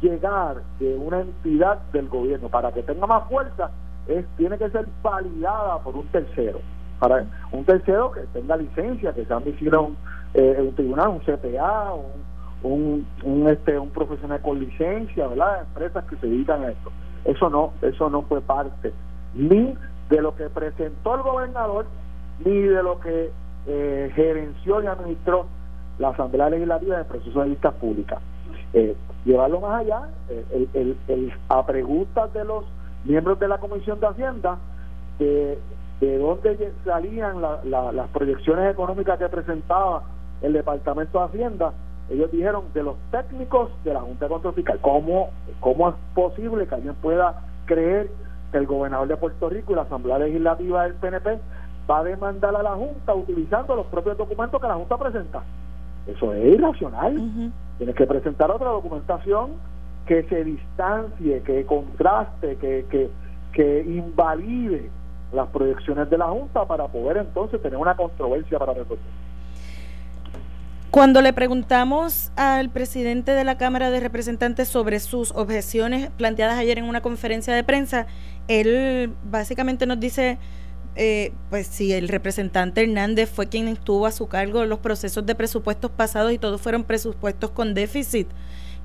llegar de una entidad del gobierno. Para que tenga más fuerza es tiene que ser validada por un tercero para un tercero que tenga licencia que sea un, eh, un tribunal un CPA un, un, este un profesional con licencia verdad empresas que se dedican a esto eso no eso no fue parte ni de lo que presentó el gobernador ni de lo que eh, gerenció y administró la Asamblea Legislativa del proceso de vistas públicas. Eh, llevarlo más allá, eh, el, el, a preguntas de los miembros de la Comisión de Hacienda, de, de dónde salían las proyecciones económicas que presentaba el Departamento de Hacienda, ellos dijeron de los técnicos de la Junta de Control Fiscal, ¿cómo, cómo es posible que alguien pueda creer que el gobernador de Puerto Rico y la Asamblea Legislativa del PNP va a demandar a la Junta utilizando los propios documentos que la Junta presenta. Eso es irracional. Tienes que presentar otra documentación que se distancie, que contraste, que, que, que invalide las proyecciones de la Junta para poder entonces tener una controversia para resolver. Cuando le preguntamos al presidente de la Cámara de Representantes sobre sus objeciones planteadas ayer en una conferencia de prensa, él básicamente nos dice eh, pues si el representante Hernández fue quien estuvo a su cargo los procesos de presupuestos pasados y todos fueron presupuestos con déficit.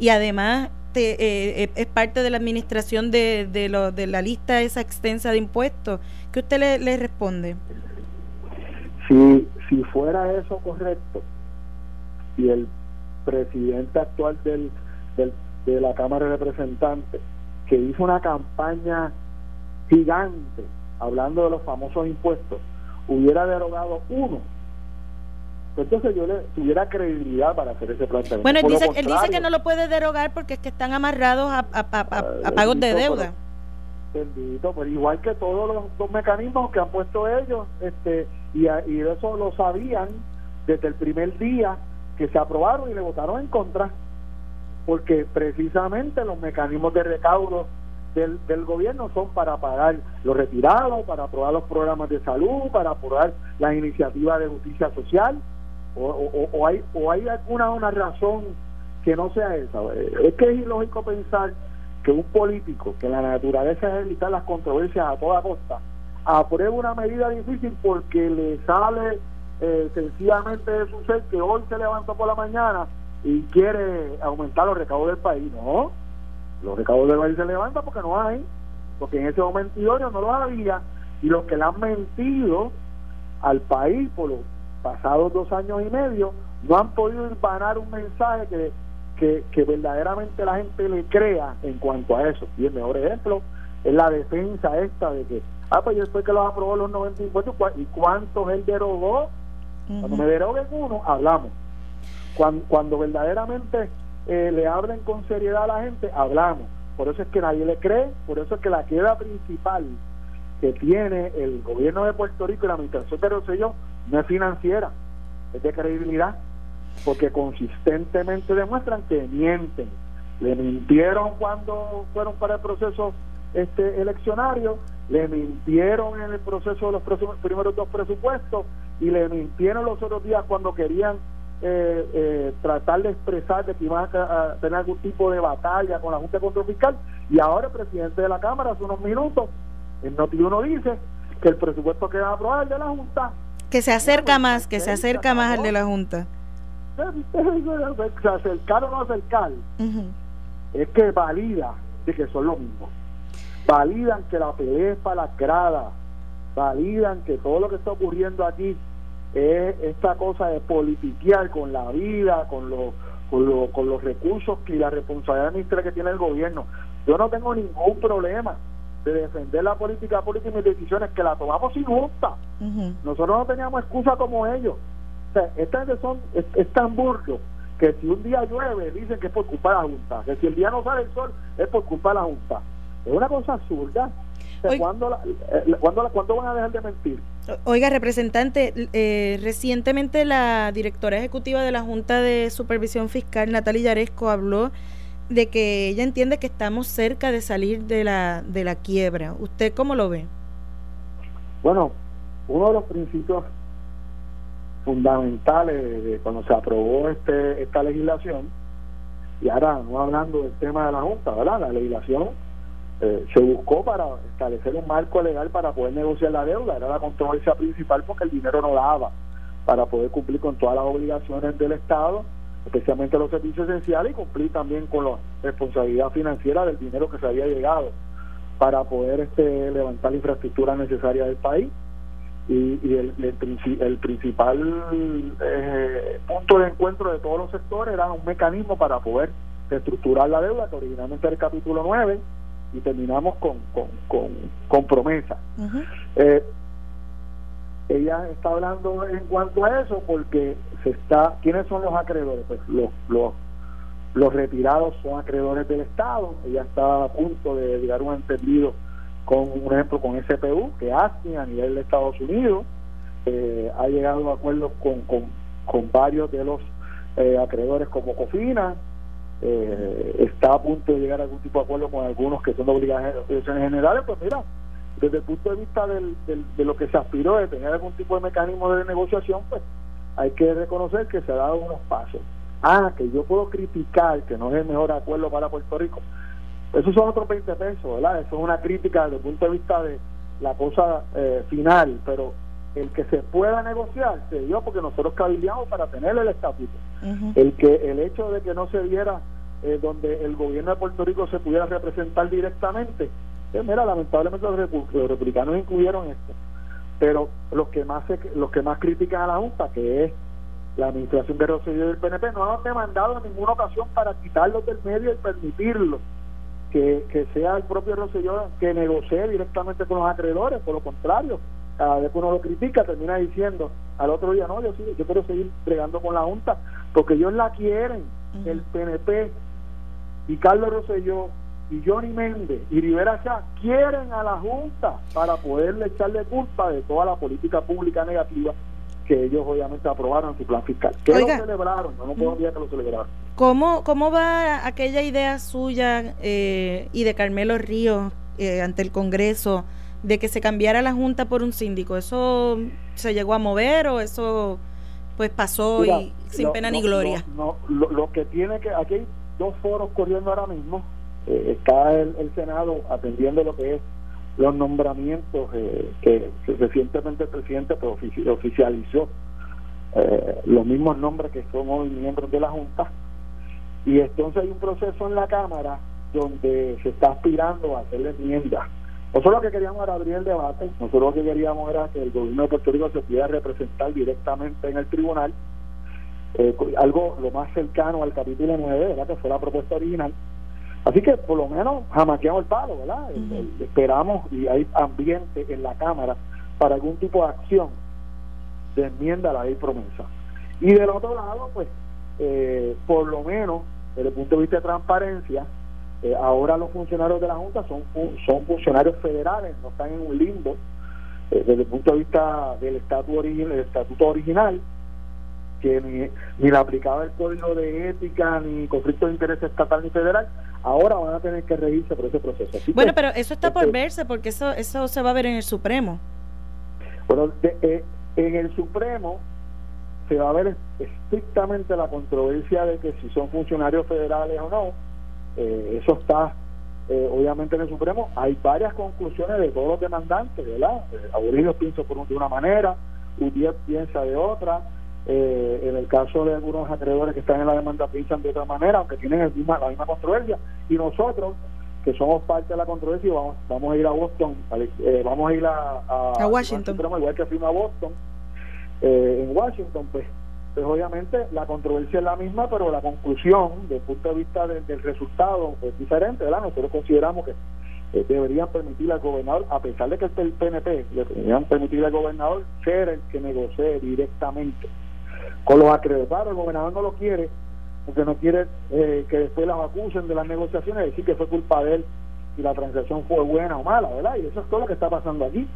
Y además te, es parte de la administración de, la lista esa extensa de impuestos. ¿Qué usted le, responde? Si, si fuera eso correcto, y el presidente actual del, de la Cámara de Representantes, que hizo una campaña gigante hablando de los famosos impuestos, hubiera derogado uno, entonces yo le tuviera credibilidad para hacer ese planteamiento. Bueno, él dice, él dice que no lo puede derogar porque es que están amarrados a, a, a, a pagos de deuda. bendito, pero igual que todos los, los, mecanismos que han puesto ellos, este y, y eso lo sabían desde el primer día que se aprobaron y le votaron en contra, porque precisamente los mecanismos de recaudo del, del gobierno son para pagar los retirados, para aprobar los programas de salud, para aprobar las iniciativas de justicia social, o, o, o hay o hay alguna una razón que no sea esa. Es que es ilógico pensar que un político, que la naturaleza es evitar las controversias a toda costa, apruebe una medida difícil porque le sale eh, sencillamente de su ser que hoy se levantó por la mañana y quiere aumentar los recaudos del país. No, los recaudos del país se levantan porque no hay, porque en ese momento no los había y los que le han mentido al país por los pasados dos años y medio no han podido ganar un mensaje que, que, que verdaderamente la gente le crea en cuanto a eso. Y el mejor ejemplo es la defensa esta de que, ah, pues después que los aprobó los 90 impuestos, ¿y cuántos él derogó? Cuando me deroguen uno, hablamos. Cuando, cuando verdaderamente eh, le hablen con seriedad a la gente, hablamos. Por eso es que nadie le cree, por eso es que la queda principal que tiene el gobierno de Puerto Rico y la administración de Rosselló no es financiera, es de credibilidad, porque consistentemente demuestran que mienten. Le mintieron cuando fueron para el proceso este eleccionario, le mintieron en el proceso de los primeros dos presupuestos y le mintieron los otros días cuando querían eh, eh, tratar de expresar de que iban a, tener algún tipo de batalla con la Junta de Control Fiscal y ahora el presidente de la Cámara hace unos minutos en Noti uno dice que el presupuesto que va a aprobar de la Junta que se acerca más, que se acerca más al de la Junta. Se acercar o no acercar, es que valida de que son lo mismo. Validan que la pelea es para las gradas, validan que todo lo que está ocurriendo aquí es esta cosa de politiquear con la vida, con los con, con los recursos y la responsabilidad administrativa que tiene el gobierno. Yo no tengo ningún problema de defender la política pública y mis decisiones que la tomamos injusta. Nosotros no teníamos excusa como ellos. O sea, esta gente son, es, tan burdo que si un día llueve dicen que es por culpa de la Junta, que si el día no sale el sol es por culpa de la Junta. Es una cosa absurda. ¿cuándo, eh, ¿cuándo, van a dejar de mentir? Oiga, representante, eh, recientemente la directora ejecutiva de la Junta de Supervisión Fiscal, Natalia Yaresco, habló de que ella entiende que estamos cerca de salir de la, de la quiebra. ¿Usted cómo lo ve? Bueno, uno de los principios fundamentales de, cuando se aprobó este esta legislación, y ahora no hablando del tema de la Junta, ¿verdad? La legislación eh, se buscó para establecer un marco legal para poder negociar la deuda, era la controversia principal porque el dinero no daba para poder cumplir con todas las obligaciones del Estado especialmente los servicios esenciales y cumplir también con la responsabilidad financiera del dinero que se había llegado para poder este levantar la infraestructura necesaria del país. Y, el, el, principal eh, punto de encuentro de todos los sectores era un mecanismo para poder reestructurar la deuda que originalmente era el capítulo 9 y terminamos con, con, con, promesa ella está hablando en cuanto a eso porque se está quiénes son los acreedores pues los los los retirados son acreedores del Estado. Ella está a punto de llegar un entendido con un ejemplo con SPU que ASMI a nivel de Estados Unidos. Eh, ha llegado a acuerdos con, con, con varios de los eh, acreedores como Cofina. Eh, está a punto de llegar a algún tipo de acuerdo con algunos que son de obligaciones generales. Pues mira desde el punto de vista del, de lo que se aspiró de tener algún tipo de mecanismo de negociación, pues hay que reconocer que se ha dado unos pasos. Ah, que yo puedo criticar que no es el mejor acuerdo para Puerto Rico. Esos son otros 20 pesos, ¿verdad? Eso es una crítica desde el punto de vista de la cosa eh, final, pero el que se pueda negociar se dio porque nosotros cabildeamos para tener el estatuto. El que el hecho de que no se diera eh, donde el gobierno de Puerto Rico se pudiera representar directamente. Mira, lamentablemente los, republicanos incluyeron esto. Pero los que más los que más critican a la Junta, que es la administración de Rosselló y del PNP, no han demandado en ninguna ocasión para quitarlos del medio y permitirlo. Que, que sea el propio Rosselló que negocie directamente con los acreedores, por lo contrario, cada vez que uno lo critica termina diciendo al otro día, no, yo, sí, yo quiero seguir bregando con la Junta, porque ellos la quieren, el PNP y Carlos Rosselló y Johnny Méndez y Rivera Chá quieren a la Junta para poderle echarle culpa de toda la política pública negativa que ellos obviamente aprobaron en su plan fiscal. Que lo celebraron, no, no puedo que lo celebraron. ¿Cómo, ¿Cómo va aquella idea suya eh, y de Carmelo Ríos eh, ante el Congreso de que se cambiara la Junta por un síndico? ¿Eso se llegó a mover o eso pues pasó y sin pena ni gloria? No, lo, que tiene que, aquí hay dos foros corriendo ahora mismo, eh, está el, Senado atendiendo lo que es los nombramientos eh, que recientemente el presidente pues, oficializó eh, los mismos nombres que son hoy miembros de la Junta y entonces hay un proceso en la Cámara donde se está aspirando a hacer enmiendas nosotros lo que queríamos era abrir el debate, nosotros lo que queríamos era que el gobierno de Puerto Rico se pudiera representar directamente en el tribunal, eh, algo lo más cercano al capítulo 9, ¿verdad? que fue la propuesta original. Así que por lo menos jamaqueamos el palo, ¿verdad? Esperamos y hay ambiente en la Cámara para algún tipo de acción de enmienda a la ley promesa. Y del otro lado, pues, eh, por lo menos, desde el punto de vista de transparencia, eh, ahora los funcionarios de la Junta son, son funcionarios federales, no están en un limbo eh, desde el punto de vista del estatuto, original, el estatuto original, que ni, ni le aplicaba el código de ética, ni conflicto de interés estatal ni federal, ahora van a tener que regirse por ese proceso. bueno, pero eso está por este verse, porque eso, eso se va a ver en el Supremo. Bueno, eh, en el Supremo se va a ver estrictamente la controversia de que si son funcionarios federales o no, eh, eso está eh, obviamente en el Supremo. Hay varias conclusiones de todos los demandantes, ¿verdad? Eh, Aurelio piensa por, de una manera, Udiet piensa de otra. Eh, en el caso de algunos acreedores que están en la demanda piensan de otra manera, aunque tienen el misma, la misma controversia. Y nosotros, que somos parte de la controversia, vamos, vamos a ir a Boston, vamos a ir a, a, Washington. igual que fuimos a Boston, en Washington, pues pues obviamente la controversia es la misma, pero la conclusión, desde el punto de vista del resultado, es diferente, ¿verdad? Nosotros consideramos que eh, deberían permitirle al gobernador, a pesar de que el PNP, le deberían permitirle al gobernador ser el que negocie directamente con los acreditados. El gobernador no lo quiere, porque no quiere eh, que después las acusen de las negociaciones, decir que fue culpa de él si la transacción fue buena o mala, ¿verdad? Y eso es todo lo que está pasando aquí.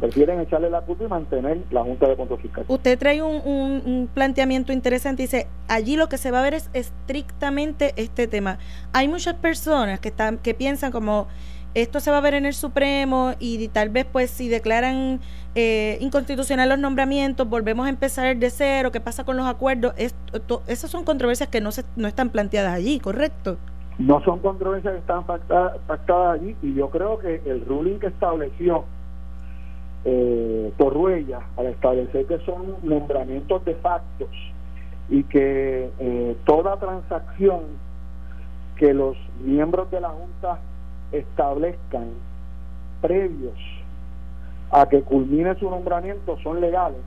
Prefieren echarle la culpa y mantener la Junta de Control Fiscal. Usted trae un, un, planteamiento interesante. Dice, allí lo que se va a ver es estrictamente este tema. Hay muchas personas que, están, que piensan como esto se va a ver en el Supremo y tal vez pues si declaran eh, inconstitucional los nombramientos, volvemos a empezar de cero, ¿qué pasa con los acuerdos? esas son controversias que no, se, no están planteadas allí, ¿correcto? No son controversias que están pactadas, allí y yo creo que el ruling que estableció eh, Torruella al establecer que son nombramientos de factos y que eh, toda transacción que los miembros de la Junta establezcan previos a que culmine su nombramiento son legales.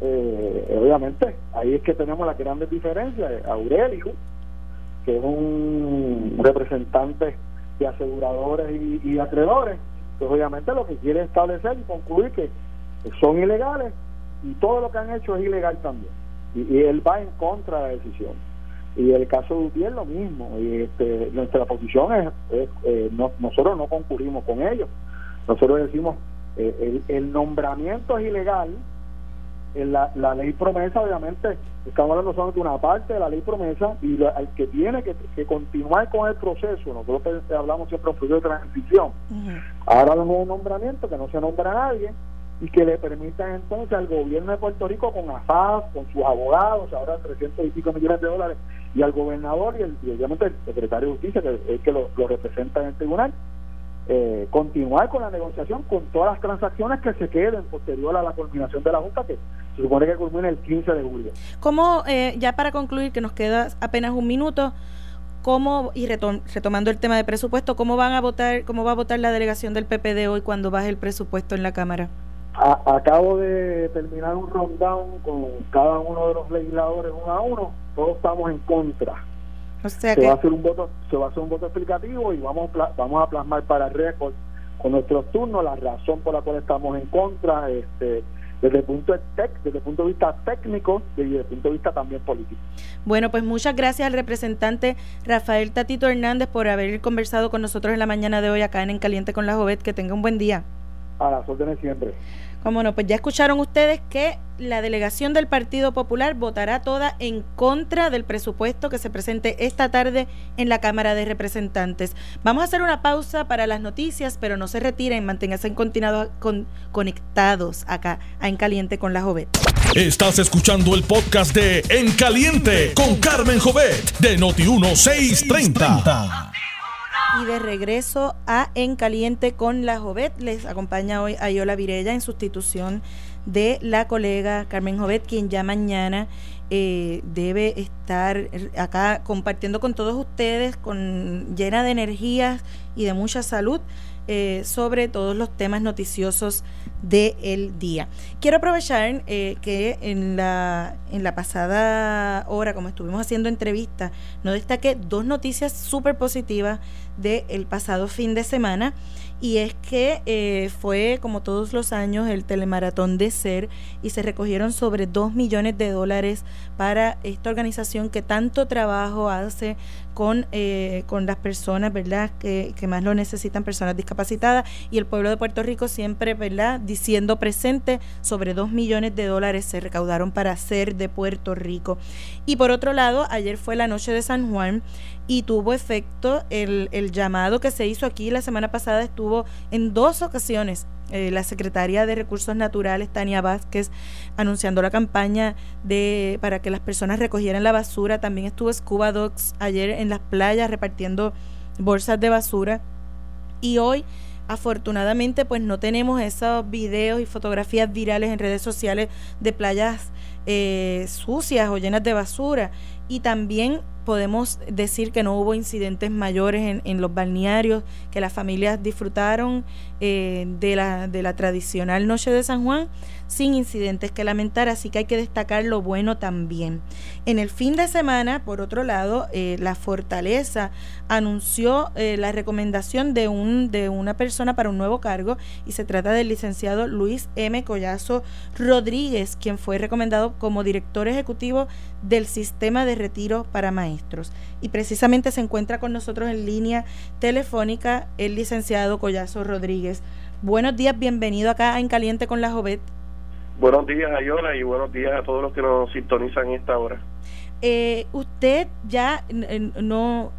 Eh, obviamente, ahí es que tenemos las grandes diferencias. Aurelio que es un representante de aseguradores y, acreedores, pues obviamente lo que quiere establecer y concluir que son ilegales y todo lo que han hecho es ilegal también. Y, él va en contra de la decisión. Y el caso de Utiel lo mismo. Y este, nuestra posición es, eh, nosotros no concurrimos con ellos. Nosotros decimos, eh, el, el nombramiento es ilegal, la, la ley promesa, obviamente, estamos hablando solamente de una parte de la ley promesa y el que tiene que, continuar con el proceso, nosotros hablamos siempre de un proceso de transición. Ahora un nuevo nombramiento, que no se nombra a nadie y que le permita entonces al gobierno de Puerto Rico con AFAS, con sus abogados, ahora 300 y pico millones de dólares, y al gobernador y, el, obviamente el secretario de Justicia, que es que lo, representa en el tribunal, eh, continuar con la negociación con todas las transacciones que se queden posterior a la culminación de la Junta, que se supone que culmina el 15 de julio. ¿Cómo, eh, ya para concluir, que nos queda apenas un minuto, ¿cómo, y retomando el tema de presupuesto, cómo van a votar, cómo va a votar la delegación del PPD hoy cuando baje el presupuesto en la Cámara? Acabo de terminar un rundown con cada uno de los legisladores uno a uno, todos estamos en contra. O sea se va a hacer un voto, se va a hacer un voto explicativo y vamos vamos a plasmar para el récord con nuestros turnos la razón por la cual estamos en contra, este desde el punto de desde el punto de vista técnico y desde el punto de vista también político. Bueno, pues muchas gracias al representante Rafael Tatito Hernández por haber conversado con nosotros en la mañana de hoy acá en En Caliente con la Jovet. Que tenga un buen día. A las órdenes siempre. Cómo no, pues ya escucharon ustedes que la delegación del Partido Popular votará toda en contra del presupuesto que se presente esta tarde en la Cámara de Representantes. Vamos a hacer una pausa para las noticias, pero no se retiren, manténganse con, conectados acá a En Caliente con la Jovet. Estás escuchando el podcast de En Caliente con Carmen Jovet de Noti 1630. Y de regreso a En Caliente con la Jovet, les acompaña hoy Ayola Virella en sustitución de la colega Carmen Jovet, quien ya mañana eh, debe estar acá compartiendo con todos ustedes, con llena de energías y de mucha salud. Eh, sobre todos los temas noticiosos del día. Quiero aprovechar eh, que en la, en la pasada hora, como estuvimos haciendo entrevistas, no destaqué dos noticias súper positivas del pasado fin de semana y es que eh, fue como todos los años el telemaratón de ser y se recogieron sobre 2 millones de dólares para esta organización que tanto trabajo hace con, eh, con las personas, ¿verdad?, que, que, más lo necesitan, personas discapacitadas, y el pueblo de Puerto Rico siempre, ¿verdad?, diciendo presente, sobre 2 millones de dólares se recaudaron para ser de Puerto Rico. Y por otro lado, ayer fue la noche de San Juan y tuvo efecto el, el llamado que se hizo aquí la semana pasada, estuvo en dos ocasiones eh, la secretaria de Recursos Naturales, Tania Vázquez, anunciando la campaña de para que las personas recogieran la basura. También estuvo Scuba Dogs ayer en las playas repartiendo bolsas de basura. Y hoy, afortunadamente, pues no tenemos esos videos y fotografías virales en redes sociales de playas eh, sucias o llenas de basura. Y también podemos decir que no hubo incidentes mayores en, en los balnearios, que las familias disfrutaron eh, de, la, de la tradicional Noche de San Juan sin incidentes que lamentar, así que hay que destacar lo bueno también. En el fin de semana, por otro lado, eh, la Fortaleza anunció eh, la recomendación de, un, de una persona para un nuevo cargo y se trata del licenciado Luis M. Collazo Rodríguez, quien fue recomendado como director ejecutivo del sistema de retiro para maestros. Y precisamente se encuentra con nosotros en línea telefónica el licenciado Collazo Rodríguez. Buenos días, bienvenido acá En Caliente con la Jovet. Buenos días, Ayora, y buenos días a todos los que nos sintonizan en esta hora. Eh, usted ya no,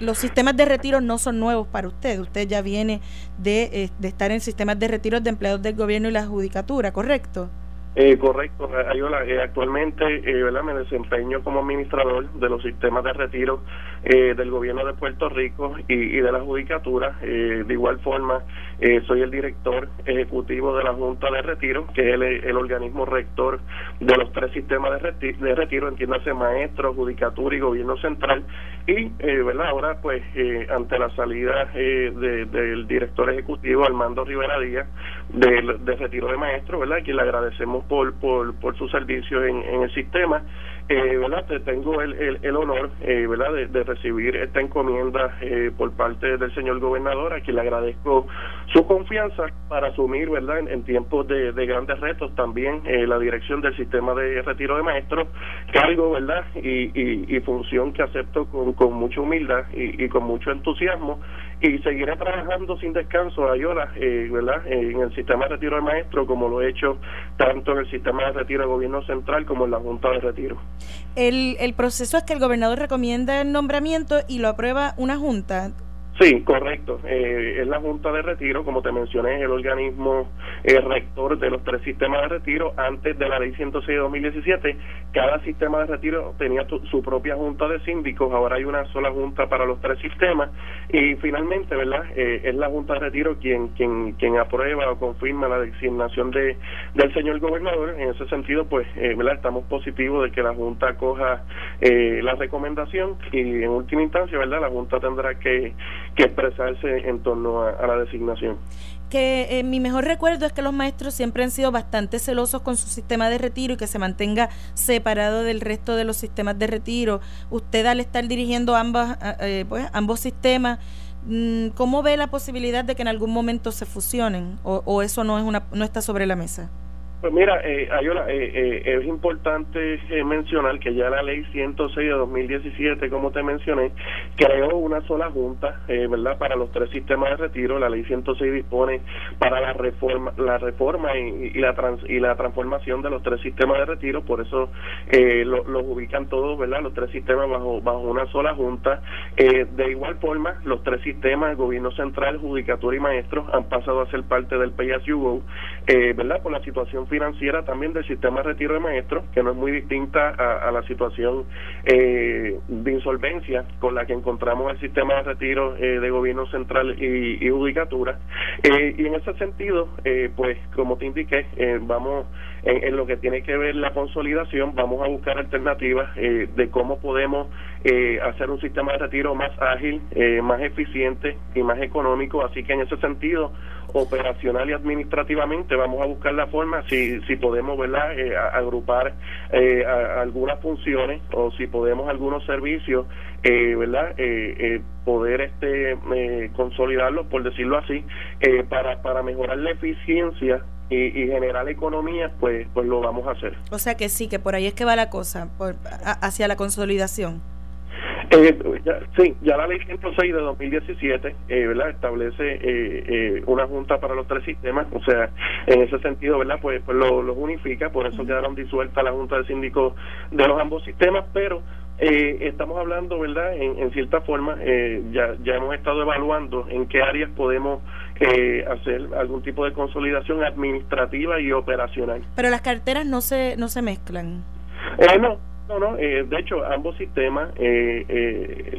los sistemas de retiro no son nuevos para usted. Usted ya viene de, eh, de estar en sistemas de retiro de empleados del gobierno y la judicatura, ¿correcto? Eh, correcto, Ayola. Eh, actualmente eh, ¿verdad? me desempeño como administrador de los sistemas de retiro eh, del gobierno de Puerto Rico y, y de la judicatura. de igual forma, soy el director ejecutivo de la Junta de Retiro, que es el, organismo rector de los tres sistemas de, retiro, de retiro entiéndase maestro, judicatura y gobierno central. Y ¿verdad? ahora, pues, ante la salida de, del director ejecutivo Armando Rivera Díaz del de retiro de maestro, ¿verdad? que le agradecemos por, por, por su servicio en, en el sistema eh, ¿verdad? Tengo el, el, honor, eh, ¿verdad?, de, recibir esta encomienda eh, por parte del señor gobernador, a quien le agradezco su confianza para asumir, ¿verdad?, en, tiempos de, grandes retos también eh, la dirección del sistema de retiro de maestros, cargo, ¿verdad?, y, y, función que acepto con, con mucha humildad y, y con mucho entusiasmo y seguiré trabajando sin descanso, Ayola, eh, ¿verdad? en el sistema de retiro de maestro, como lo he hecho tanto en el sistema de retiro del gobierno central como en la Junta de Retiro. El, el proceso es que el gobernador recomienda el nombramiento y lo aprueba una junta. Sí, correcto. Eh, es la Junta de Retiro, como te mencioné, el organismo eh, rector de los tres sistemas de retiro. Antes de la Ley 106 de 2017, cada sistema de retiro tenía su propia Junta de Síndicos. Ahora hay una sola Junta para los tres sistemas. Y finalmente, ¿verdad? Eh, es la Junta de Retiro quien, quien, quien aprueba o confirma la designación de, del señor gobernador. En ese sentido, pues, ¿verdad? Estamos positivos de que la Junta coja la recomendación y en última instancia, ¿verdad? La Junta tendrá que que expresarse en torno a, la designación. Que eh, mi mejor recuerdo es que los maestros siempre han sido bastante celosos con su sistema de retiro y que se mantenga separado del resto de los sistemas de retiro. Usted al estar dirigiendo ambas, eh, pues, ambos sistemas, mm, ¿cómo ve la posibilidad de que en algún momento se fusionen o, o eso no, es una, no está sobre la mesa? Pues mira, eh, Ayola, eh, eh, es importante eh, mencionar que ya la ley 106 de 2017, como te mencioné, creó una sola junta, ¿verdad? Para los tres sistemas de retiro. La ley 106 dispone para la reforma, la reforma y, la trans, y la transformación de los tres sistemas de retiro. Por eso los ubican todos, ¿verdad? Los tres sistemas bajo bajo una sola junta. de igual forma, los tres sistemas, el gobierno central, judicatura y maestros, han pasado a ser parte del PSUO, ¿verdad? Por la situación financiera también del sistema de retiro de maestros, que no es muy distinta a, la situación eh, de insolvencia con la que encontramos el sistema de retiro eh, de gobierno central y, judicatura. Eh, y en ese sentido, pues como te indiqué, vamos en, lo que tiene que ver la consolidación, vamos a buscar alternativas de cómo podemos hacer un sistema de retiro más ágil, más eficiente y más económico. Así que en ese sentido, operacional y administrativamente vamos a buscar la forma si, si podemos verdad eh, agrupar eh, algunas funciones o si podemos algunos servicios eh, verdad poder este consolidarlos por decirlo así para para mejorar la eficiencia y, generar economía, pues, pues lo vamos a hacer. O sea que sí, que por ahí es que va la cosa, por, hacia la consolidación. Eh, sí, ya la ley 106 de 2017 eh, ¿verdad? establece eh, eh, una junta para los tres sistemas, o sea, en ese sentido, ¿verdad? Pues, pues los unifica, por eso quedaron disueltas la junta de síndicos de los ambos sistemas, pero eh, estamos hablando, ¿verdad? En, en cierta forma, eh, ya, ya hemos estado evaluando en qué áreas podemos eh, hacer algún tipo de consolidación administrativa y operacional. Pero las carteras no se, no se mezclan. Eh, no, no, no, eh, de hecho ambos sistemas eh, eh,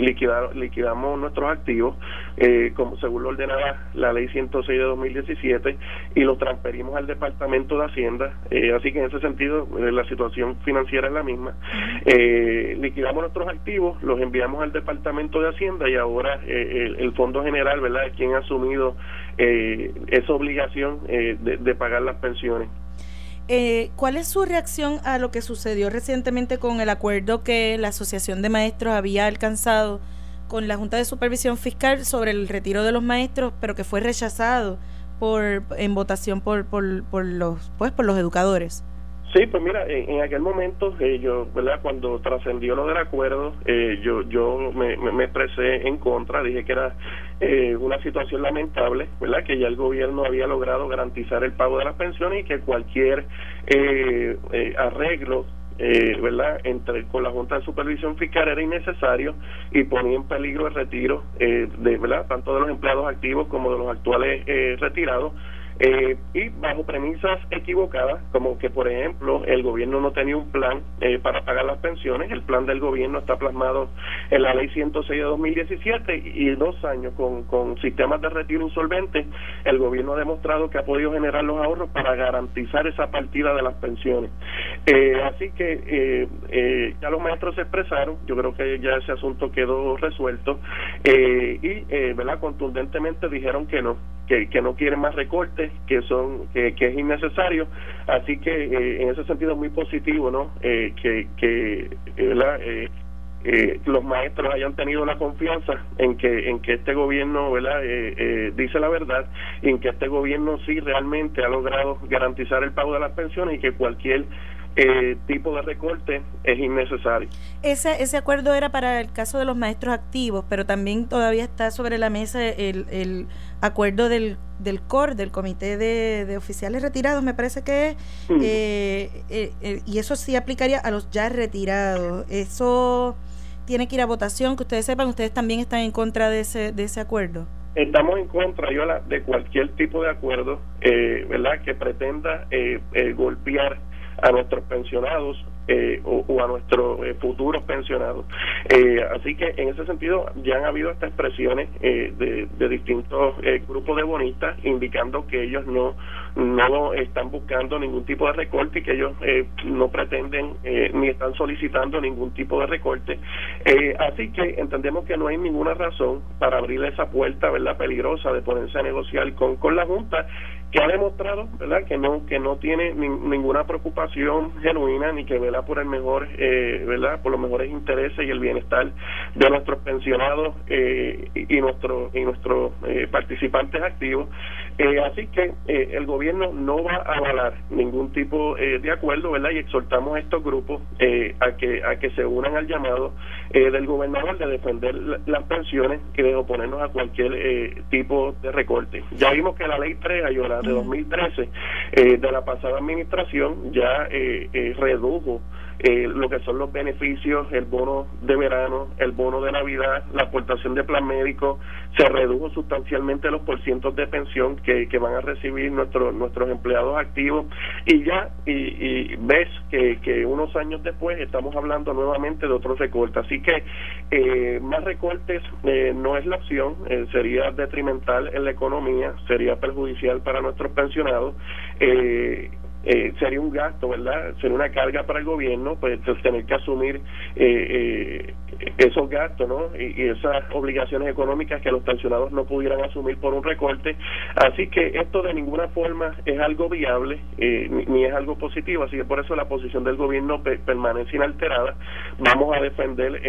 liquidamos nuestros activos eh, como según lo ordenaba la ley 106 de 2017 y los transferimos al Departamento de Hacienda, eh, así que en ese sentido la situación financiera es la misma. liquidamos nuestros activos, los enviamos al Departamento de Hacienda y ahora el, el, Fondo General, ¿verdad?, es quien ha asumido esa obligación de, de pagar las pensiones. Eh, ¿Cuál es su reacción a lo que sucedió recientemente con el acuerdo que la Asociación de Maestros había alcanzado con la Junta de Supervisión Fiscal sobre el retiro de los maestros, pero que fue rechazado por en votación por, por, por los pues por los educadores? Sí, pues mira, en, aquel momento, eh, yo, ¿verdad? Cuando trascendió lo del acuerdo, eh, yo, yo me, me, expresé en contra, dije que era eh, una situación lamentable, ¿verdad? Que ya el gobierno había logrado garantizar el pago de las pensiones y que cualquier eh, eh, arreglo eh, ¿verdad? Entre, con la Junta de Supervisión Fiscal era innecesario y ponía en peligro el retiro eh, de, ¿verdad? Tanto de los empleados activos como de los actuales eh, retirados eh, y bajo premisas equivocadas, como que, por ejemplo, el gobierno no tenía un plan eh, para pagar las pensiones. El plan del gobierno está plasmado en la ley 106 de 2017 y dos años con, con sistemas de retiro insolvente. El gobierno ha demostrado que ha podido generar los ahorros para garantizar esa partida de las pensiones. Eh, así que ya los maestros se expresaron. Yo creo que ya ese asunto quedó resuelto y, ¿verdad? Contundentemente dijeron que no, que, que no quieren más recortes que son que, es innecesario. Así que eh, en ese sentido es muy positivo no eh, que, que eh, los maestros hayan tenido la confianza en que en que este gobierno verdad dice la verdad y en que este gobierno sí realmente ha logrado garantizar el pago de las pensiones y que cualquier eh, tipo de recorte es innecesario. Ese, ese acuerdo era para el caso de los maestros activos, pero también todavía está sobre la mesa el, el acuerdo del, del COR, del Comité de, Oficiales Retirados, me parece que es, eh, eh, y eso sí aplicaría a los ya retirados. Eso tiene que ir a votación, que ustedes sepan, ustedes también están en contra de ese, de ese acuerdo. Estamos en contra, Yola, de cualquier tipo de acuerdo, eh, ¿verdad?, que pretenda eh, eh, golpear a nuestros pensionados eh, o, a nuestros eh, futuros pensionados. Eh, así que en ese sentido ya han habido estas expresiones de, de, distintos grupos de bonistas indicando que ellos no no están buscando ningún tipo de recorte y que ellos no pretenden ni están solicitando ningún tipo de recorte. así que entendemos que no hay ninguna razón para abrir esa puerta verdad peligrosa de ponerse a negociar con, con la Junta que ha demostrado verdad que no que no tiene ninguna preocupación genuina ni que vela por el mejor eh, verdad por los mejores intereses y el bienestar de nuestros pensionados eh, y nuestros y nuestros eh, participantes activos eh, así que eh, el gobierno no va a avalar ningún tipo eh, de acuerdo, ¿verdad? Y exhortamos a estos grupos a que a que se unan al llamado del gobernador de defender las pensiones y de oponernos a cualquier tipo de recorte. Ya vimos que la ley 3, Ayola, de 2013, de la pasada administración, ya redujo eh, lo que son los beneficios, el bono de verano, el bono de Navidad, la aportación de plan médico, se redujo sustancialmente los porcientos de pensión que, que van a recibir nuestros nuestros empleados activos y ya y, ves que, que, unos años después estamos hablando nuevamente de otros recortes. Así que eh, más recortes eh, no es la opción, eh, sería detrimental en la economía, sería perjudicial para nuestros pensionados. Eh, eh, sería un gasto, ¿verdad? Sería una carga para el gobierno, pues tener que asumir eh, eh, esos gastos, ¿no? Y, esas obligaciones económicas que los pensionados no pudieran asumir por un recorte. Así que esto de ninguna forma es algo viable ni, es algo positivo, así que por eso la posición del gobierno permanece inalterada. Vamos a defender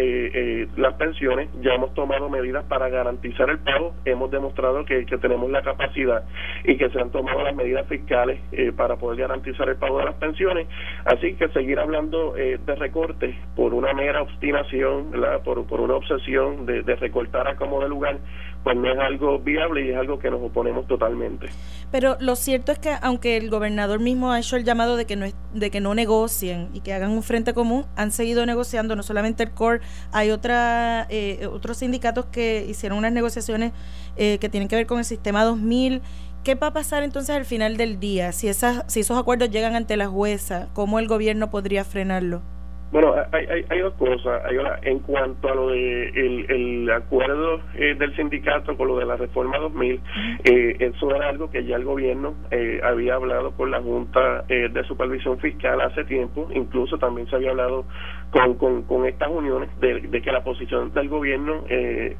las pensiones, ya hemos tomado medidas para garantizar el pago, hemos demostrado que, que tenemos la capacidad y que se han tomado las medidas fiscales para poder garantizar el pago de las pensiones. Así que seguir hablando eh, de recortes por una mera obstinación, Por, por una obsesión de, recortar a como de lugar, pues no es algo viable y es algo que nos oponemos totalmente. Pero lo cierto es que aunque el gobernador mismo ha hecho el llamado de que no de que no negocien y que hagan un frente común, han seguido negociando, no solamente el CORE, hay otra, eh, otros sindicatos que hicieron unas negociaciones eh, que tienen que ver con el sistema 2000 ¿Qué va a pasar entonces al final del día? Si, esas, si esos acuerdos llegan ante la jueza, ¿cómo el gobierno podría frenarlo? Bueno, hay, hay, dos cosas. en cuanto a lo de el, acuerdo eh, del sindicato con lo de la reforma 2000, eh, eso era algo que ya el gobierno eh, había hablado con la Junta eh, de Supervisión Fiscal hace tiempo. Incluso también se había hablado con, con, con estas uniones de, que la posición del gobierno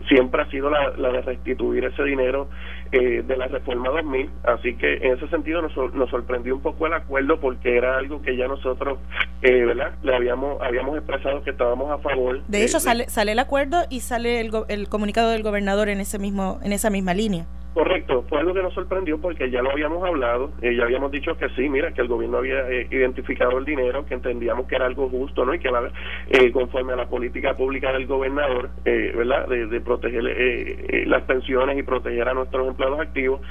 siempre ha sido la de restituir ese dinero eh, de la reforma 2000. Así que en ese sentido nos, nos sorprendió un poco el acuerdo porque era algo que ya nosotros, eh, ¿verdad? Le habíamos habíamos expresado que estábamos a favor. De hecho, sale sale el acuerdo y sale el, el comunicado del gobernador en ese mismo en esa misma línea. Correcto, fue algo que nos sorprendió porque ya lo habíamos hablado, eh, ya habíamos dicho que sí, mira, que el gobierno había eh, identificado el dinero, que entendíamos que era algo justo, ¿no? Y que va eh, conforme a la política pública del gobernador, eh, ¿verdad? De, de proteger las pensiones y proteger a nuestros empleados activos.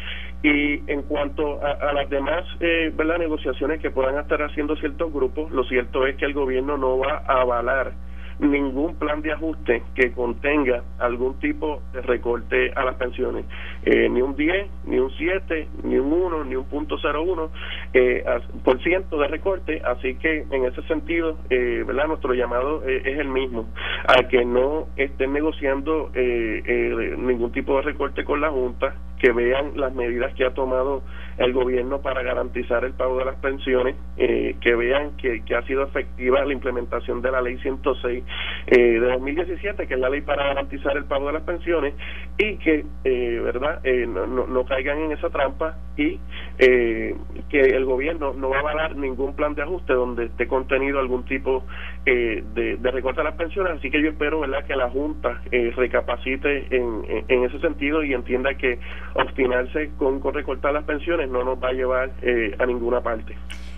Y en cuanto a, a las demás, ¿verdad? Negociaciones que puedan estar haciendo ciertos grupos, lo cierto es que el gobierno no va a avalar ningún plan de ajuste que contenga algún tipo de recorte a las pensiones, eh, ni un 10, ni un 7, ni un 1, ni un punto 01 eh, por ciento de recorte, así que en ese sentido, eh, ¿verdad? Nuestro llamado eh, es el mismo, a que no estén negociando ningún tipo de recorte con la Junta, que vean las medidas que ha tomado el gobierno para garantizar el pago de las pensiones, eh, que vean que, ha sido efectiva la implementación de la ley 106 eh, de 2017, que es la ley para garantizar el pago de las pensiones, y que, eh, ¿verdad?, no, no, caigan en esa trampa y que el gobierno no va a avalar ningún plan de ajuste donde esté contenido algún tipo de, de, recorte a las pensiones. Así que yo espero, ¿verdad?, que la Junta recapacite en, en, ese sentido y entienda que obstinarse con, con recortar las pensiones no nos va a llevar eh, a ninguna parte.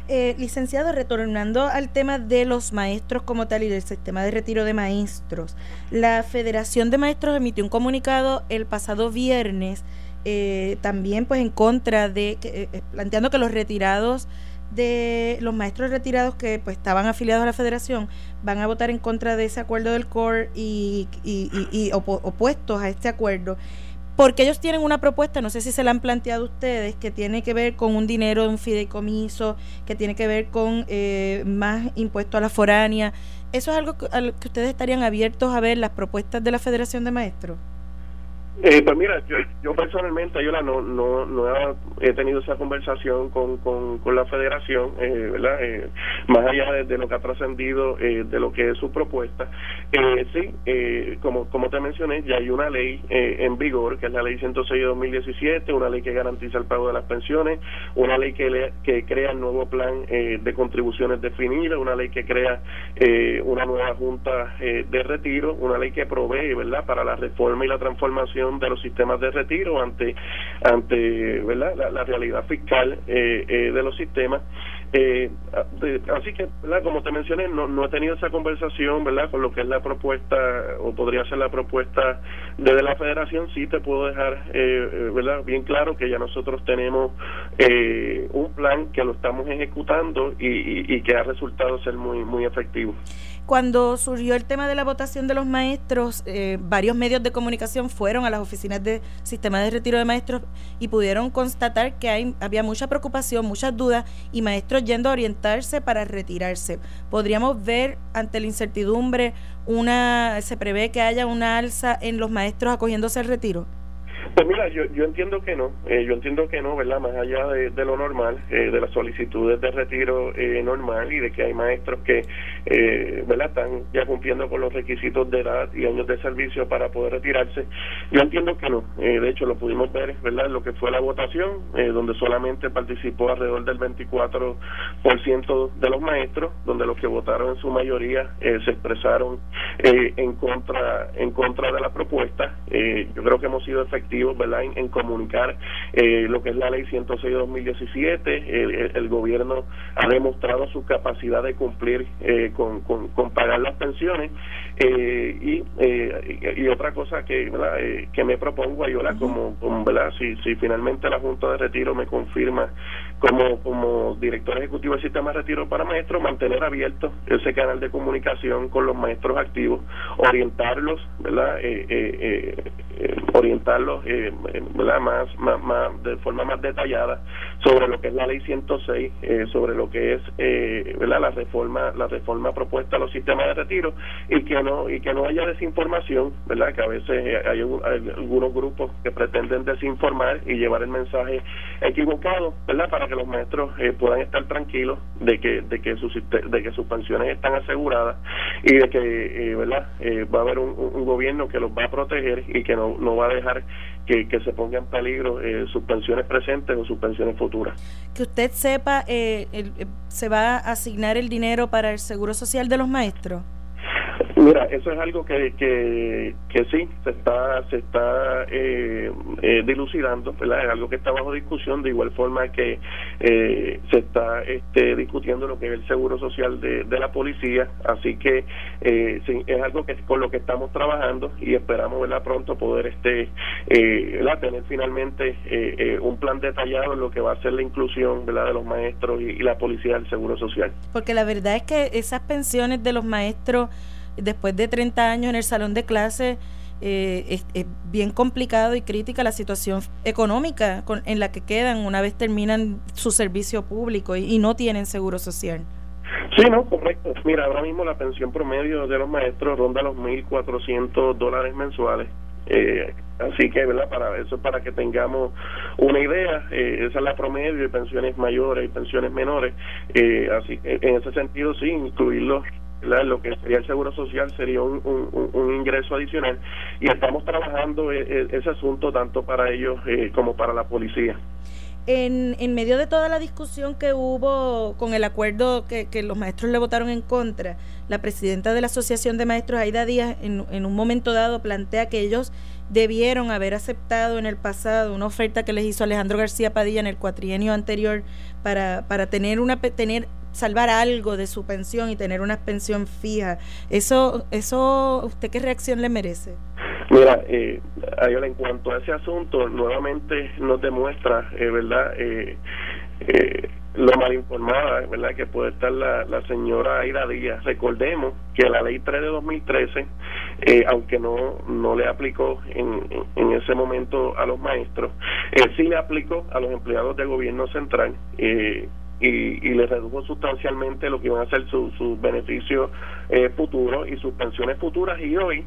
Eh, licenciado, retornando al tema de los maestros como tal y del sistema de retiro de maestros, la Federación de Maestros emitió un comunicado el pasado viernes, eh, también pues en contra de, planteando que los retirados de los maestros retirados que pues estaban afiliados a la federación van a votar en contra de ese acuerdo del CORE y, y, opuestos a este acuerdo porque ellos tienen una propuesta, no sé si se la han planteado ustedes, que tiene que ver con un dinero de un fideicomiso, que tiene que ver con eh, más impuestos a la foránea. ¿Eso es algo que, que ustedes estarían abiertos a ver, las propuestas de la Federación de Maestros? Eh, pues mira, yo, yo personalmente, yo no, no, no he tenido esa conversación con, con, la federación, eh, ¿verdad? Eh, más allá de, lo que ha trascendido eh, de lo que es su propuesta. Eh, sí, eh, como, como te mencioné, ya hay una ley en vigor, que es la ley 106 de 2017, una ley que garantiza el pago de las pensiones, una ley que, que crea el nuevo plan de contribuciones definidas, una ley que crea una nueva junta de retiro, una ley que provee, ¿verdad?, para la reforma y la transformación de los sistemas de retiro ante ante ¿verdad? La, realidad fiscal eh, eh, de los sistemas eh, así que, ¿verdad? como te mencioné, no, no he tenido esa conversación, ¿verdad? Con lo que es la propuesta, o podría ser la propuesta de la federación, sí te puedo dejar, eh, ¿verdad? Bien claro que ya nosotros tenemos eh, un plan que lo estamos ejecutando y, y que ha resultado ser muy, muy efectivo. Cuando surgió el tema de la votación de los maestros, eh, varios medios de comunicación fueron a las oficinas de sistema de retiro de maestros y pudieron constatar que hay, había mucha preocupación, muchas dudas y maestros yendo a orientarse para retirarse. ¿Podríamos ver ante la incertidumbre una, se prevé que haya una alza en los maestros acogiéndose al retiro? Pues mira, yo, yo entiendo que no, eh, yo entiendo que no, ¿verdad? Más allá de, lo normal, eh, de las solicitudes de retiro eh, normal y de que hay maestros que, eh, ¿verdad? Están ya cumpliendo con los requisitos de edad y años de servicio para poder retirarse. Yo entiendo que no, de hecho lo pudimos ver, ¿verdad? Lo que fue la votación, donde solamente participó alrededor del 24% de los maestros, donde los que votaron en su mayoría se expresaron en contra en contra de la propuesta. yo creo que hemos sido efectivos ¿verdad? En, comunicar eh, lo que es la ley 106 de 2017. El, gobierno ha demostrado su capacidad de cumplir eh, con, con, pagar las pensiones. Eh, y, y otra cosa que que me propongo, Ayola, como, como ¿verdad? Si, si finalmente la Junta de Retiro me confirma como, como director ejecutivo del sistema de retiro para maestros, mantener abierto ese canal de comunicación con los maestros activos, orientarlos, ¿verdad? Eh, eh, eh, orientarlos Más, más, más, de forma más detallada sobre lo que es la ley 106, sobre lo que es ¿verdad? la reforma la reforma propuesta a los sistemas de retiro y que no y que no haya desinformación, ¿verdad? Que a veces hay, algunos grupos que pretenden desinformar y llevar el mensaje equivocado, ¿verdad? Para que los maestros eh, puedan estar tranquilos de que de que sus de que sus pensiones están aseguradas y de que eh, verdad eh, va a haber un, gobierno que los va a proteger y que no, no va a dejar que, que se ponga en peligro sus pensiones presentes o sus pensiones futuras que usted sepa se va a asignar el dinero para el seguro social de los maestros Mira, eso es algo que, que, que sí se está se está eh, eh, dilucidando, ¿verdad? Es algo que está bajo discusión, de igual forma que eh, se está este, discutiendo lo que es el seguro social de, de la policía, así que eh, sí, es algo que con lo que estamos trabajando y esperamos, ¿verdad? Pronto poder este eh, tener finalmente eh, un plan detallado en lo que va a ser la inclusión, ¿verdad? De los maestros y la policía del seguro social. Porque la verdad es que esas pensiones de los maestros después de 30 años en el salón de clase, eh, es, bien complicado y crítica la situación económica en la que quedan una vez terminan su servicio público y, no tienen seguro social. Sí, no, correcto. Mira, ahora mismo la pensión promedio de los maestros ronda los 1.400 dólares mensuales. Eh, así que, ¿verdad? Para eso, para que tengamos una idea, eh, esa es la promedio de pensiones mayores y pensiones menores. Eh, así en ese sentido, sí, incluirlos lo que sería el seguro social sería un, un, ingreso adicional y estamos trabajando e, e, ese asunto tanto para ellos eh, como para la policía. En, en medio de toda la discusión que hubo con el acuerdo que, que los maestros le votaron en contra, la presidenta de la Asociación de Maestros, Aida Díaz, en, en un momento dado plantea que ellos debieron haber aceptado en el pasado una oferta que les hizo Alejandro García Padilla en el cuatrienio anterior para, para tener una tener salvar algo de su pensión y tener una pensión fija. Eso, eso ¿usted qué reacción le merece? Mira, eh, en cuanto a ese asunto, nuevamente nos demuestra, eh, ¿verdad? Eh, eh, lo mal informada ¿verdad? que puede estar la, la señora Aida Díaz. Recordemos que la ley 3 de 2013, eh, aunque no, no le aplicó en, en, ese momento a los maestros, eh, sí le aplicó a los empleados del gobierno central. Eh, y, y le redujo sustancialmente lo que iban a ser sus beneficios eh, futuros y sus pensiones futuras. Y hoy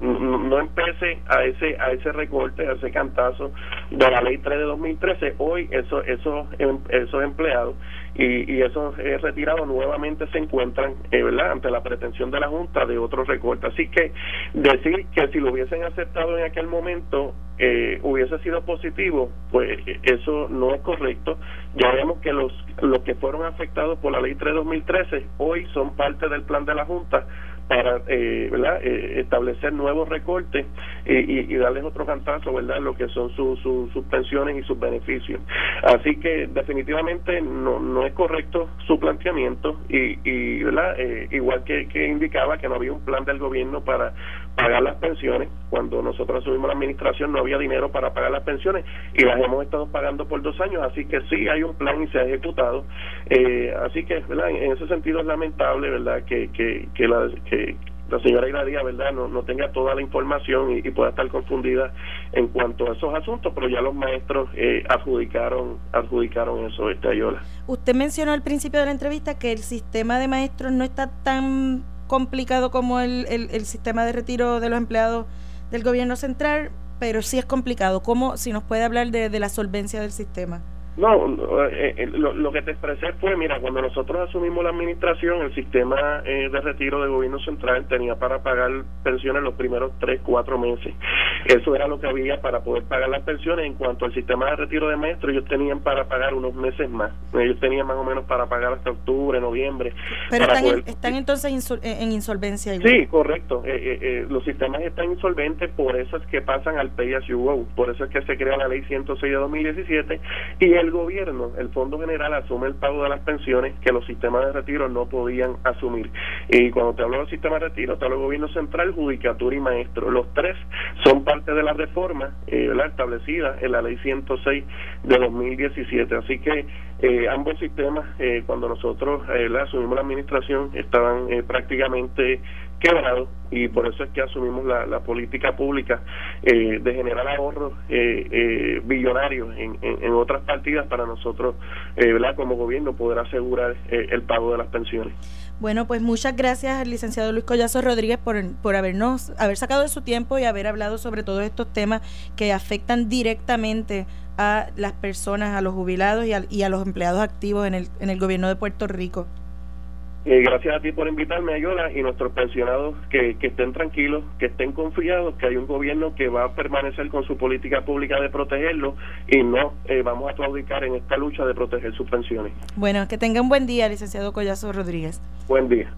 no empecé a ese a ese recorte, a ese cantazo de la ley 3 de 2013, hoy eso, eso, em, esos empleados y, y esos eh, retirados nuevamente se encuentran eh, ¿verdad? ante la pretensión de la Junta de otro recorte. Así que decir que si lo hubiesen aceptado en aquel momento eh, hubiese sido positivo, pues eso no es correcto. Ya vemos que los, los que fueron afectados por la ley 3 de 2013 hoy son parte del plan de la Junta para eh, ¿verdad? Eh, establecer nuevos recortes eh, y, y, darles otro cantazo ¿verdad? lo que son sus pensiones y sus beneficios. Así que definitivamente no, no es correcto su planteamiento y, y ¿verdad? igual que, que indicaba que no había un plan del gobierno para pagar las pensiones. Cuando nosotros asumimos la administración no había dinero para pagar las pensiones y las hemos estado pagando por dos años, así que sí hay un plan y se ha ejecutado. Eh, así que. En ese sentido es lamentable, ¿verdad? Que, que, que, la, que la señora Iradía, ¿verdad?, no, no tenga toda la información y, pueda estar confundida en cuanto a esos asuntos, pero ya los maestros eh, adjudicaron adjudicaron eso, este Ayola. Usted mencionó al principio de la entrevista que el sistema de maestros no está tan complicado como el, el, sistema de retiro de los empleados del gobierno central, pero sí es complicado. ¿Cómo, si nos puede hablar de, de la solvencia del sistema? No, eh, eh, lo, que te expresé fue, mira, cuando nosotros asumimos la administración, el sistema eh, de retiro del gobierno central tenía para pagar pensiones los primeros tres, cuatro meses. Eso era lo que había para poder pagar las pensiones. En cuanto al sistema de retiro de maestros, ellos tenían para pagar unos meses más. Ellos tenían más o menos para pagar hasta octubre, noviembre. Pero están, entonces en insolvencia. Sí, correcto. los sistemas están insolventes, por eso es que pasan al pay as you go. Por eso es que se crea la ley 106 de 2017 y el el gobierno, el Fondo General asume el pago de las pensiones que los sistemas de retiro no podían asumir. Y cuando te hablo del sistema de retiro, te hablo del gobierno central, judicatura y maestro. Los tres son parte de la reforma eh, establecida en la ley 106 de 2017. Así que eh, ambos sistemas, eh, cuando nosotros eh, asumimos la administración, estaban eh, prácticamente quebrado y por eso es que asumimos la, la política pública eh, de generar ahorros eh, eh, billonarios en, en, otras partidas para nosotros, ¿verdad? como gobierno, poder asegurar el pago de las pensiones. Bueno, pues muchas gracias al licenciado Luis Collazo Rodríguez por, por habernos haber sacado de su tiempo y haber hablado sobre todos estos temas que afectan directamente a las personas, a los jubilados y a, y a los empleados activos en el, en el gobierno de Puerto Rico. Eh, gracias a ti por invitarme, Ayola, y nuestros pensionados que, que estén tranquilos, que estén confiados, que hay un gobierno que va a permanecer con su política pública de protegerlos y no eh, vamos a claudicar en esta lucha de proteger sus pensiones. Bueno, que tengan buen día, licenciado Collazo Rodríguez. Buen día.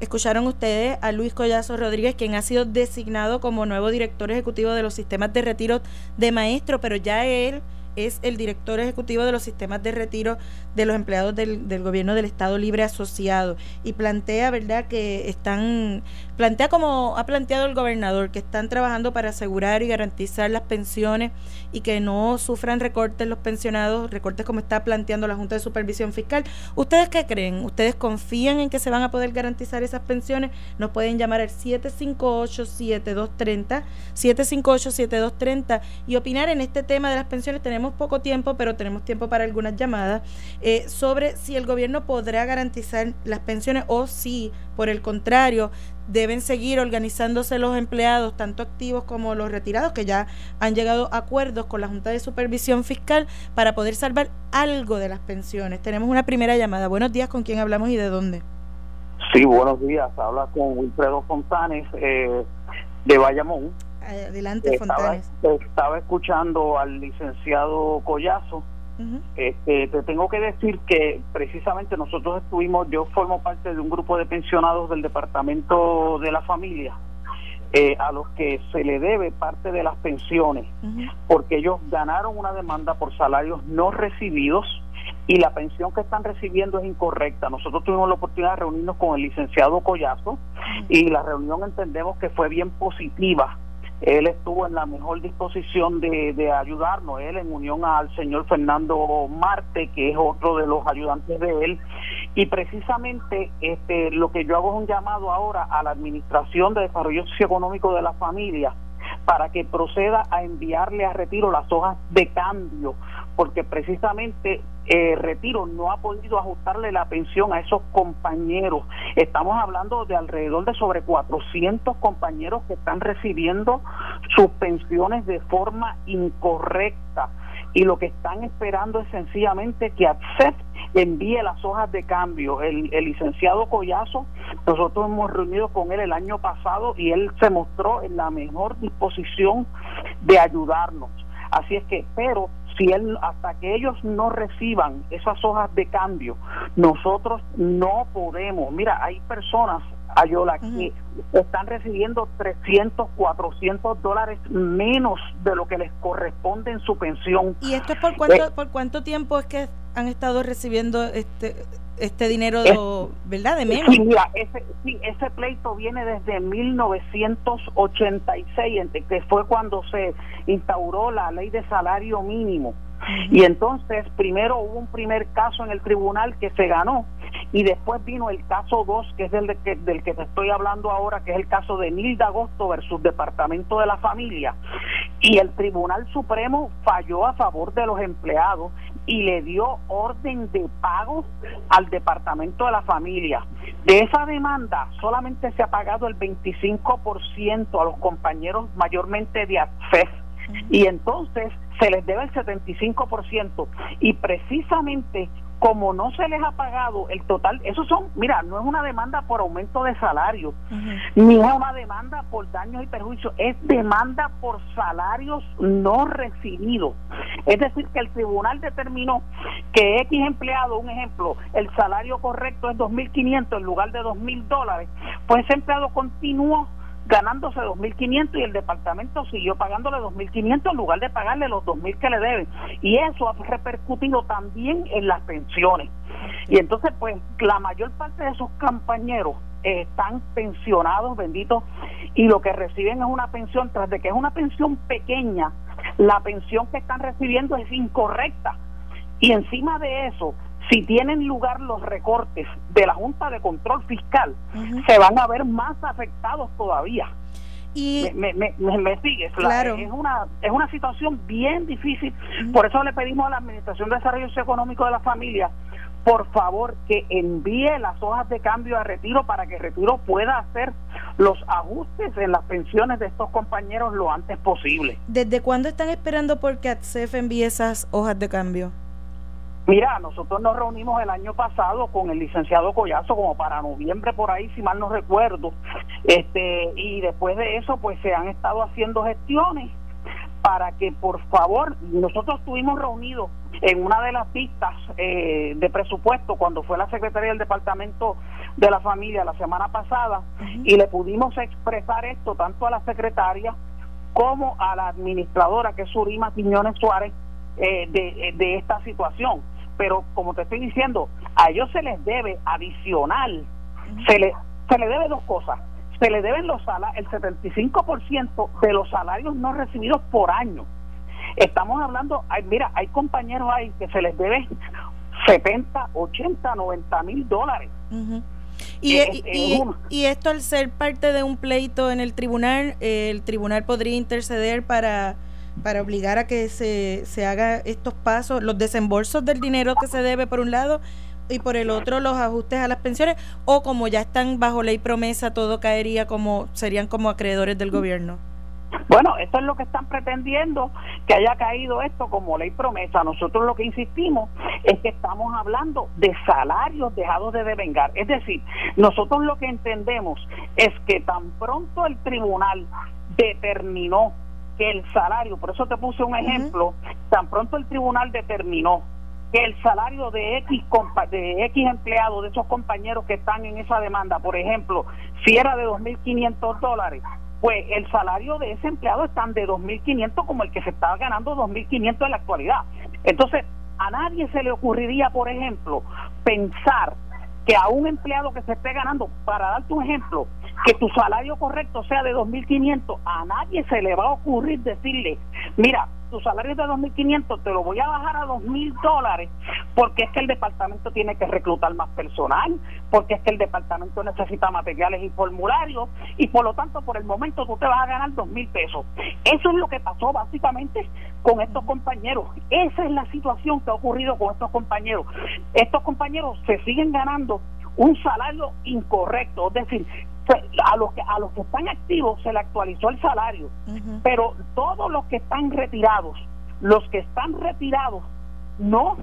Escucharon ustedes a Luis Collazo Rodríguez, quien ha sido designado como nuevo director ejecutivo de los sistemas de retiro de maestro, pero ya él es el director ejecutivo de los sistemas de retiro de los empleados del, del, gobierno del Estado Libre Asociado y plantea, ¿verdad?, que están, plantea como ha planteado el gobernador, que están trabajando para asegurar y garantizar las pensiones y que no sufran recortes los pensionados, recortes como está planteando la Junta de Supervisión Fiscal. ¿Ustedes qué creen? ¿Ustedes confían en que se van a poder garantizar esas pensiones? Nos pueden llamar al 758-7230, 758-7230 y opinar en este tema de las pensiones. Tenemos poco tiempo, pero tenemos tiempo para algunas llamadas. Eh, sobre si el gobierno podrá garantizar las pensiones o si, por el contrario, deben seguir organizándose los empleados, tanto activos como los retirados, que ya han llegado a acuerdos con la Junta de Supervisión Fiscal para poder salvar algo de las pensiones. Tenemos una primera llamada. Buenos días, ¿con quién hablamos y de dónde? Sí, buenos días. Habla con Wilfredo Fontanes eh, de Bayamón. Adelante, Fontanes. Estaba escuchando al licenciado Collazo este, te tengo que decir que precisamente nosotros estuvimos, yo formo parte de un grupo de pensionados del Departamento de la Familia, eh, a los que se le debe parte de las pensiones, porque ellos ganaron una demanda por salarios no recibidos y la pensión que están recibiendo es incorrecta. Nosotros tuvimos la oportunidad de reunirnos con el licenciado Collazo y la reunión entendemos que fue bien positiva él estuvo en la mejor disposición de, de, ayudarnos, él en unión al señor Fernando Marte, que es otro de los ayudantes de él, y precisamente este, lo que yo hago es un llamado ahora a la Administración de Desarrollo Socioeconómico de la Familia para que proceda a enviarle a retiro las hojas de cambio, porque precisamente eh, Retiro no ha podido ajustarle la pensión a esos compañeros. Estamos hablando de alrededor de sobre 400 compañeros que están recibiendo sus pensiones de forma incorrecta y lo que están esperando es sencillamente que ACCEP envíe las hojas de cambio. El, el, licenciado Collazo, nosotros hemos reunido con él el año pasado y él se mostró en la mejor disposición de ayudarnos. Así es que, pero si él, hasta que ellos no reciban esas hojas de cambio, nosotros no podemos. Mira, hay personas, Ayola, que están recibiendo 300, 400 dólares menos de lo que les corresponde en su pensión. ¿Y esto es por cuánto, eh, por cuánto tiempo es que han estado recibiendo este este dinero, de, ¿verdad? De menos. Sí, mira, ese, sí, ese pleito viene desde 1986, que fue cuando se instauró la ley de salario mínimo. Y entonces primero hubo un primer caso en el tribunal que se ganó y después vino el caso 2, que es del que, del que te estoy hablando ahora, que es el caso de Nilda Agosto versus Departamento de la Familia. Y el Tribunal Supremo falló a favor de los empleados y le dio orden de pago al Departamento de la Familia. De esa demanda solamente se ha pagado el 25% a los compañeros mayormente de ACFES. Y entonces se les debe el 75% y precisamente como no se les ha pagado el total, eso son, mira, no es una demanda por aumento de salario, ni es una demanda por daños y perjuicios, es demanda por salarios no recibidos. Es decir, que el tribunal determinó que X empleado, un ejemplo, el salario correcto es 2.500 en lugar de 2.000 dólares, pues ese empleado continuó ganándose 2.500 y el departamento siguió pagándole 2.500 en lugar de pagarle los 2.000 que le deben. Y eso ha repercutido también en las pensiones. Y entonces, pues, la mayor parte de esos compañeros están pensionados, benditos, y lo que reciben es una pensión, tras de que es una pensión pequeña, la pensión que están recibiendo es incorrecta. Y encima de eso, si tienen lugar los recortes de la Junta de Control Fiscal, se van a ver más afectados todavía. Y me, me, me, sigues, claro. es una es una situación bien difícil, por eso le pedimos a la Administración de Desarrollo Económico de la Familia por favor que envíe las hojas de cambio a retiro para que retiro pueda hacer los ajustes en las pensiones de estos compañeros lo antes posible. ¿Desde cuándo están esperando por que ATSEF envíe esas hojas de cambio? Mira, nosotros nos reunimos el año pasado con el licenciado Collazo como para noviembre por ahí, si mal no recuerdo, este y después de eso pues se han estado haciendo gestiones para que por favor nosotros estuvimos reunidos en una de las pistas eh, de presupuesto cuando fue la secretaria del departamento de la familia la semana pasada y le pudimos expresar esto tanto a la secretaria como a la administradora que es Surima Quiñones Suárez eh, de, de, esta situación. Pero como te estoy diciendo, a ellos se les debe adicional, se, le, se le debe dos cosas. Se le deben los el 75% de los salarios no recibidos por año. Estamos hablando, hay, mira, hay compañeros ahí que se les debe 70, 80, 90 mil dólares. Y, y, y, esto al ser parte de un pleito en el tribunal, eh, el tribunal podría interceder para para obligar a que se, se haga estos pasos, los desembolsos del dinero que se debe por un lado y por el otro los ajustes a las pensiones o como ya están bajo ley promesa todo caería como serían como acreedores del gobierno. Bueno, esto es lo que están pretendiendo, que haya caído esto como ley promesa. Nosotros lo que insistimos es que estamos hablando de salarios dejados de devengar. Es decir, nosotros lo que entendemos es que tan pronto el tribunal determinó que el salario, por eso te puse un ejemplo, tan pronto el tribunal determinó que el salario de X, de X empleados, de esos compañeros que están en esa demanda, por ejemplo, si era de 2.500 dólares, pues el salario de ese empleado están de 2.500 como el que se estaba ganando 2.500 en la actualidad. Entonces, a nadie se le ocurriría, por ejemplo, pensar que a un empleado que se esté ganando, para darte un ejemplo, que tu salario correcto sea de 2.500, a nadie se le va a ocurrir decirle, mira, tu salario es de 2.500, te lo voy a bajar a 2.000 dólares, porque es que el departamento tiene que reclutar más personal, porque es que el departamento necesita materiales y formularios, y por lo tanto, por el momento tú te vas a ganar 2.000 pesos. Eso es lo que pasó básicamente con estos compañeros. Esa es la situación que ha ocurrido con estos compañeros. Estos compañeros se siguen ganando un salario incorrecto, es decir, a los que a los que están activos se le actualizó el salario, pero todos los que están retirados, los que están retirados no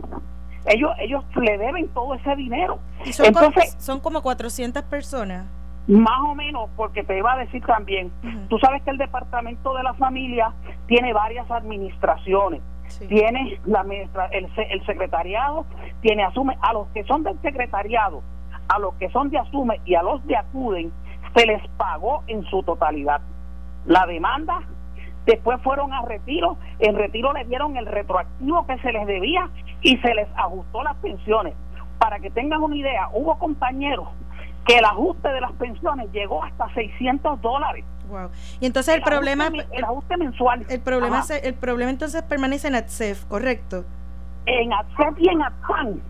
ellos ellos le deben todo ese dinero. son Entonces, como, son como 400 personas. Más o menos, porque te iba a decir también, tú sabes que el Departamento de la Familia tiene varias administraciones. Tiene la el, el secretariado, tiene asume a los que son del secretariado, a los que son de asume y a los de acuden, se les pagó en su totalidad. La demanda, después fueron a retiro, en retiro le dieron el retroactivo que se les debía y se les ajustó las pensiones. Para que tengan una idea, hubo compañeros que el ajuste de las pensiones llegó hasta 600 dólares. Wow. Y entonces el, problema el ajuste mensual. El problema el problema entonces permanece en ATSEF, ¿correcto? En ATSEF y en ATFAN.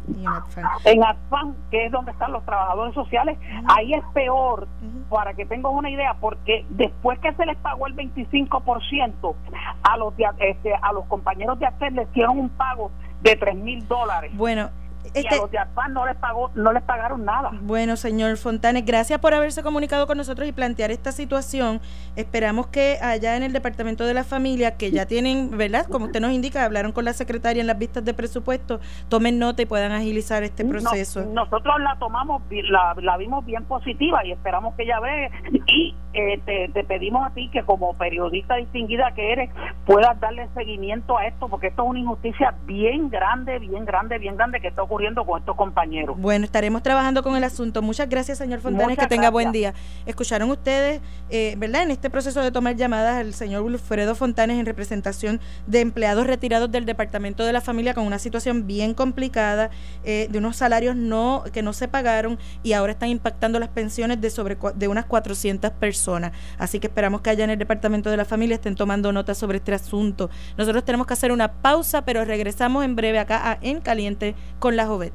En ATFAN, que es donde están los trabajadores sociales, ahí es peor, para que tengan una idea, porque después que se les pagó el 25%, a los, este, a los compañeros de ATSEF les dieron un pago de 3 mil dólares. Bueno, y a este los de no les pagó, no les pagaron nada. Bueno, señor Fontanes, gracias por haberse comunicado con nosotros y plantear esta situación. Esperamos que allá en el Departamento de la Familia, que ya tienen, ¿verdad? Como usted nos indica, hablaron con la secretaria en las vistas de presupuesto, tomen nota y puedan agilizar este proceso. nosotros la tomamos, la, la vimos bien positiva y esperamos que ella ve y eh, te, te, pedimos a ti que como periodista distinguida que eres puedas darle seguimiento a esto porque esto es una injusticia bien grande, bien grande, bien grande que está ocurriendo con estos compañeros. Bueno, estaremos trabajando con el asunto. Muchas gracias, señor Fontanes, que tenga buen día. Escucharon ustedes, eh, ¿verdad? En este proceso de tomar llamadas, el señor Wilfredo Fontanes en representación de empleados retirados del Departamento de la Familia con una situación bien complicada, eh, de unos salarios no que no se pagaron y ahora están impactando las pensiones de sobre de unas 400 personas. Así que esperamos que allá en el Departamento de la Familia estén tomando nota sobre este asunto. Nosotros tenemos que hacer una pausa, pero regresamos en breve acá a En Caliente con la Jovet.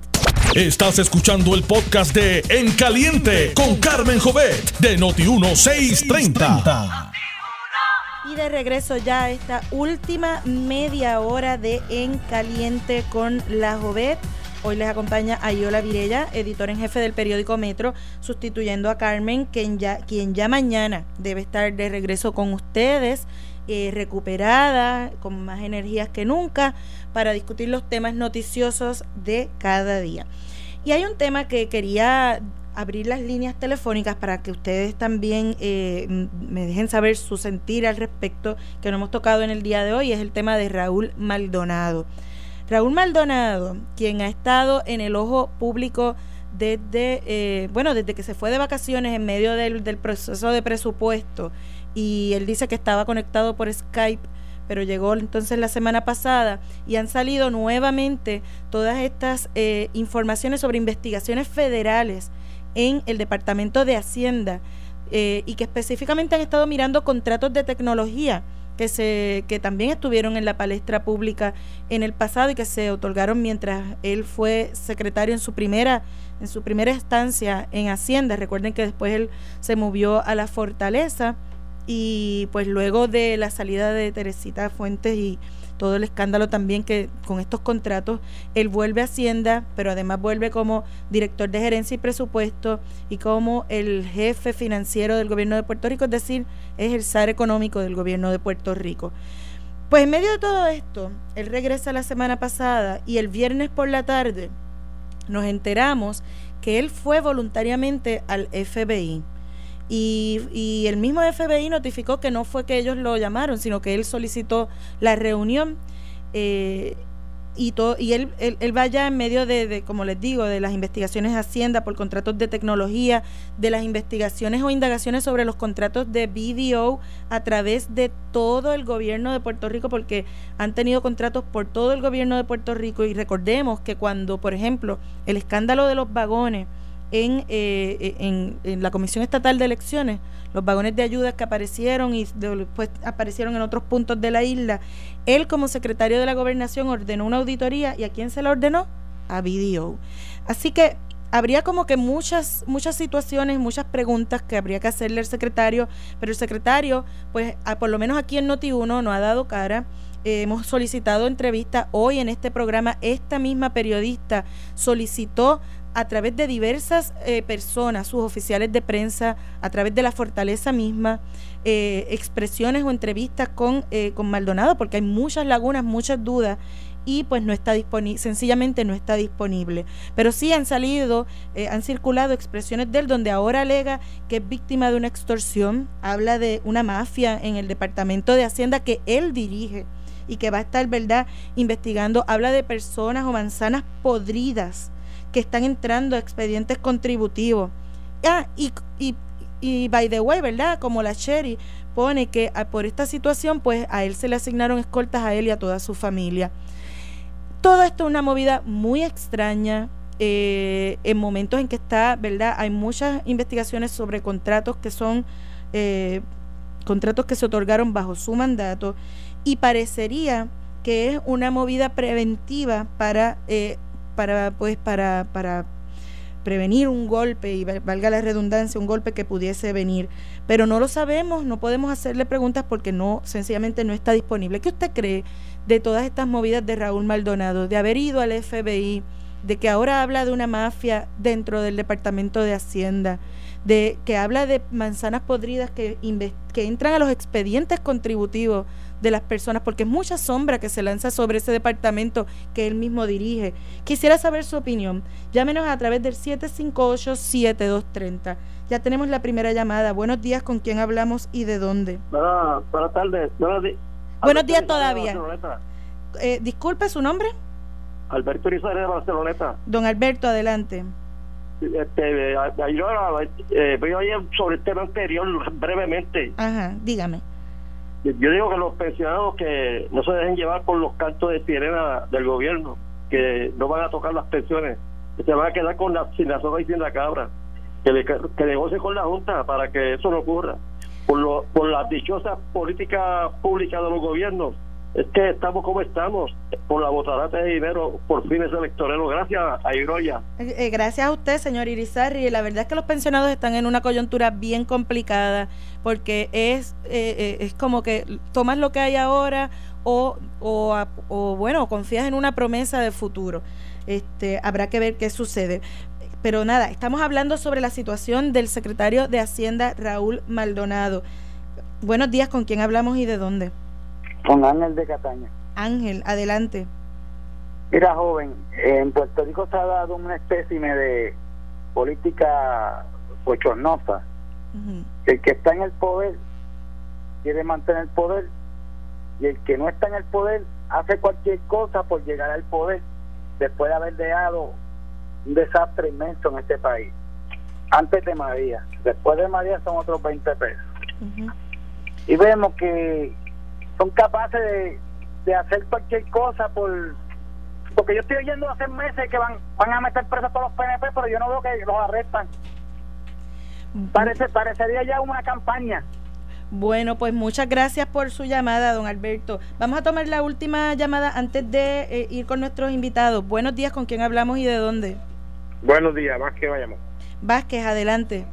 Estás escuchando el podcast de En Caliente con Carmen Jovet de Noti1630. Y de regreso ya a esta última media hora de En Caliente con la Jovet. Hoy les acompaña Ayola Virella, editor en jefe del periódico Metro, sustituyendo a Carmen, quien ya, quien ya mañana debe estar de regreso con ustedes eh, recuperada, con más energías que nunca, para discutir los temas noticiosos de cada día. Y hay un tema que quería abrir las líneas telefónicas para que ustedes también eh, me dejen saber su sentir al respecto, que no hemos tocado en el día de hoy, es el tema de Raúl Maldonado. Raúl Maldonado, quien ha estado en el ojo público desde, eh, bueno, desde que se fue de vacaciones en medio del, del proceso de presupuesto y él dice que estaba conectado por Skype, pero llegó entonces la semana pasada y han salido nuevamente todas estas eh, informaciones sobre investigaciones federales en el Departamento de Hacienda eh, y que específicamente han estado mirando contratos de tecnología que se que también estuvieron en la palestra pública en el pasado y que se otorgaron mientras él fue secretario en su primera en su primera estancia en Hacienda. Recuerden que después él se movió a la Fortaleza y pues luego de la salida de Teresita Fuentes y todo el escándalo también que con estos contratos, él vuelve a Hacienda, pero además vuelve como director de gerencia y presupuesto y como el jefe financiero del gobierno de Puerto Rico, es decir, es el SAR económico del gobierno de Puerto Rico. Pues en medio de todo esto, él regresa la semana pasada y el viernes por la tarde nos enteramos que él fue voluntariamente al FBI y, el mismo FBI notificó que no fue que ellos lo llamaron, sino que él solicitó la reunión. Eh, y todo y él, él, vaya en medio de, como les digo, de las investigaciones de Hacienda por contratos de tecnología, de las investigaciones o indagaciones sobre los contratos de BDO a través de todo el gobierno de Puerto Rico, porque han tenido contratos por todo el gobierno de Puerto Rico y recordemos que cuando, por ejemplo, el escándalo de los vagones en, eh, en, en, la Comisión Estatal de Elecciones, los vagones de ayuda que aparecieron y después aparecieron en otros puntos de la isla, él como secretario de la gobernación ordenó una auditoría y a quién se la ordenó? A BDO. Así que habría como que muchas, muchas situaciones, muchas preguntas que habría que hacerle al secretario, pero el secretario, pues por lo menos aquí en Noti1 no ha dado cara. hemos solicitado entrevista hoy en este programa. Esta misma periodista solicitó a través de diversas eh, personas, sus oficiales de prensa, a través de la fortaleza misma, eh, expresiones o entrevistas con, eh, con Maldonado, porque hay muchas lagunas, muchas dudas y pues no está disponible, sencillamente no está disponible. Pero sí han salido, eh, han circulado expresiones de él donde ahora alega que es víctima de una extorsión, habla de una mafia en el Departamento de Hacienda que él dirige y que va a estar, ¿verdad?, investigando, habla de personas o manzanas podridas que están entrando expedientes contributivos. Ah, y, y, y by the way, ¿verdad? Como la Sherry pone que ah, por esta situación, pues a él se le asignaron escoltas a él y a toda su familia. Todo esto es una movida muy extraña. Eh, en momentos en que está, ¿verdad? Hay muchas investigaciones sobre contratos que son eh, contratos que se otorgaron bajo su mandato y parecería que es una movida preventiva para, eh, para, pues, para, para prevenir un golpe y valga la redundancia, un golpe que pudiese venir. Pero no lo sabemos, no podemos hacerle preguntas porque no, sencillamente no está disponible. ¿Qué usted cree de todas estas movidas de Raúl Maldonado, de haber ido al FBI, de que ahora habla de una mafia dentro del Departamento de Hacienda, de que habla de manzanas podridas que, que entran a los expedientes contributivos de las personas, porque es mucha sombra que se lanza sobre ese departamento que él mismo dirige. Quisiera saber su opinión. Llámenos a través del 758-7230. Ya tenemos la primera llamada. Buenos días, ¿con quién hablamos y de dónde? buenas tardes. Buenos días todavía. Eh, disculpe su nombre. Alberto Rizal de Barceloneta. Don Alberto, adelante. Este, yo eh, voy sobre el tema anterior brevemente. Ajá, dígame. Yo digo que los pensionados que no se dejen llevar por los cantos de sirena del gobierno, que no van a tocar las pensiones, que se van a quedar con la, sin la soga y sin la cabra, que, le, que negocie con la Junta para que eso no ocurra por, lo, por las dichosas políticas públicas de los gobiernos. Es que estamos como estamos, por la botarata de dinero por fines electorales. Gracias a Iroya. Eh, eh, gracias a usted, señor Irizarri. La verdad es que los pensionados están en una coyuntura bien complicada porque es, eh, es como que tomas lo que hay ahora o, o, o bueno, confías en una promesa de futuro. Este, habrá que ver qué sucede. Pero nada, estamos hablando sobre la situación del secretario de Hacienda, Raúl Maldonado. Buenos días, ¿con quién hablamos y de dónde? Con Ángel de Cataña. Ángel, adelante. Mira, joven, en Puerto Rico se ha dado una especie de política bochornosa. El que está en el poder quiere mantener el poder y el que no está en el poder hace cualquier cosa por llegar al poder después de haber dejado un desastre inmenso en este país. Antes de María, después de María son otros 20 pesos. Y vemos que son capaces de, de hacer cualquier cosa por porque yo estoy oyendo hace meses que van van a meter presos a todos los PNP, pero yo no veo que los arrestan. Parece, parecería ya una campaña. Bueno, pues muchas gracias por su llamada, don Alberto. Vamos a tomar la última llamada antes de eh, ir con nuestros invitados. Buenos días, ¿con quién hablamos y de dónde? Buenos días, Vázquez vayamos. Vázquez, adelante.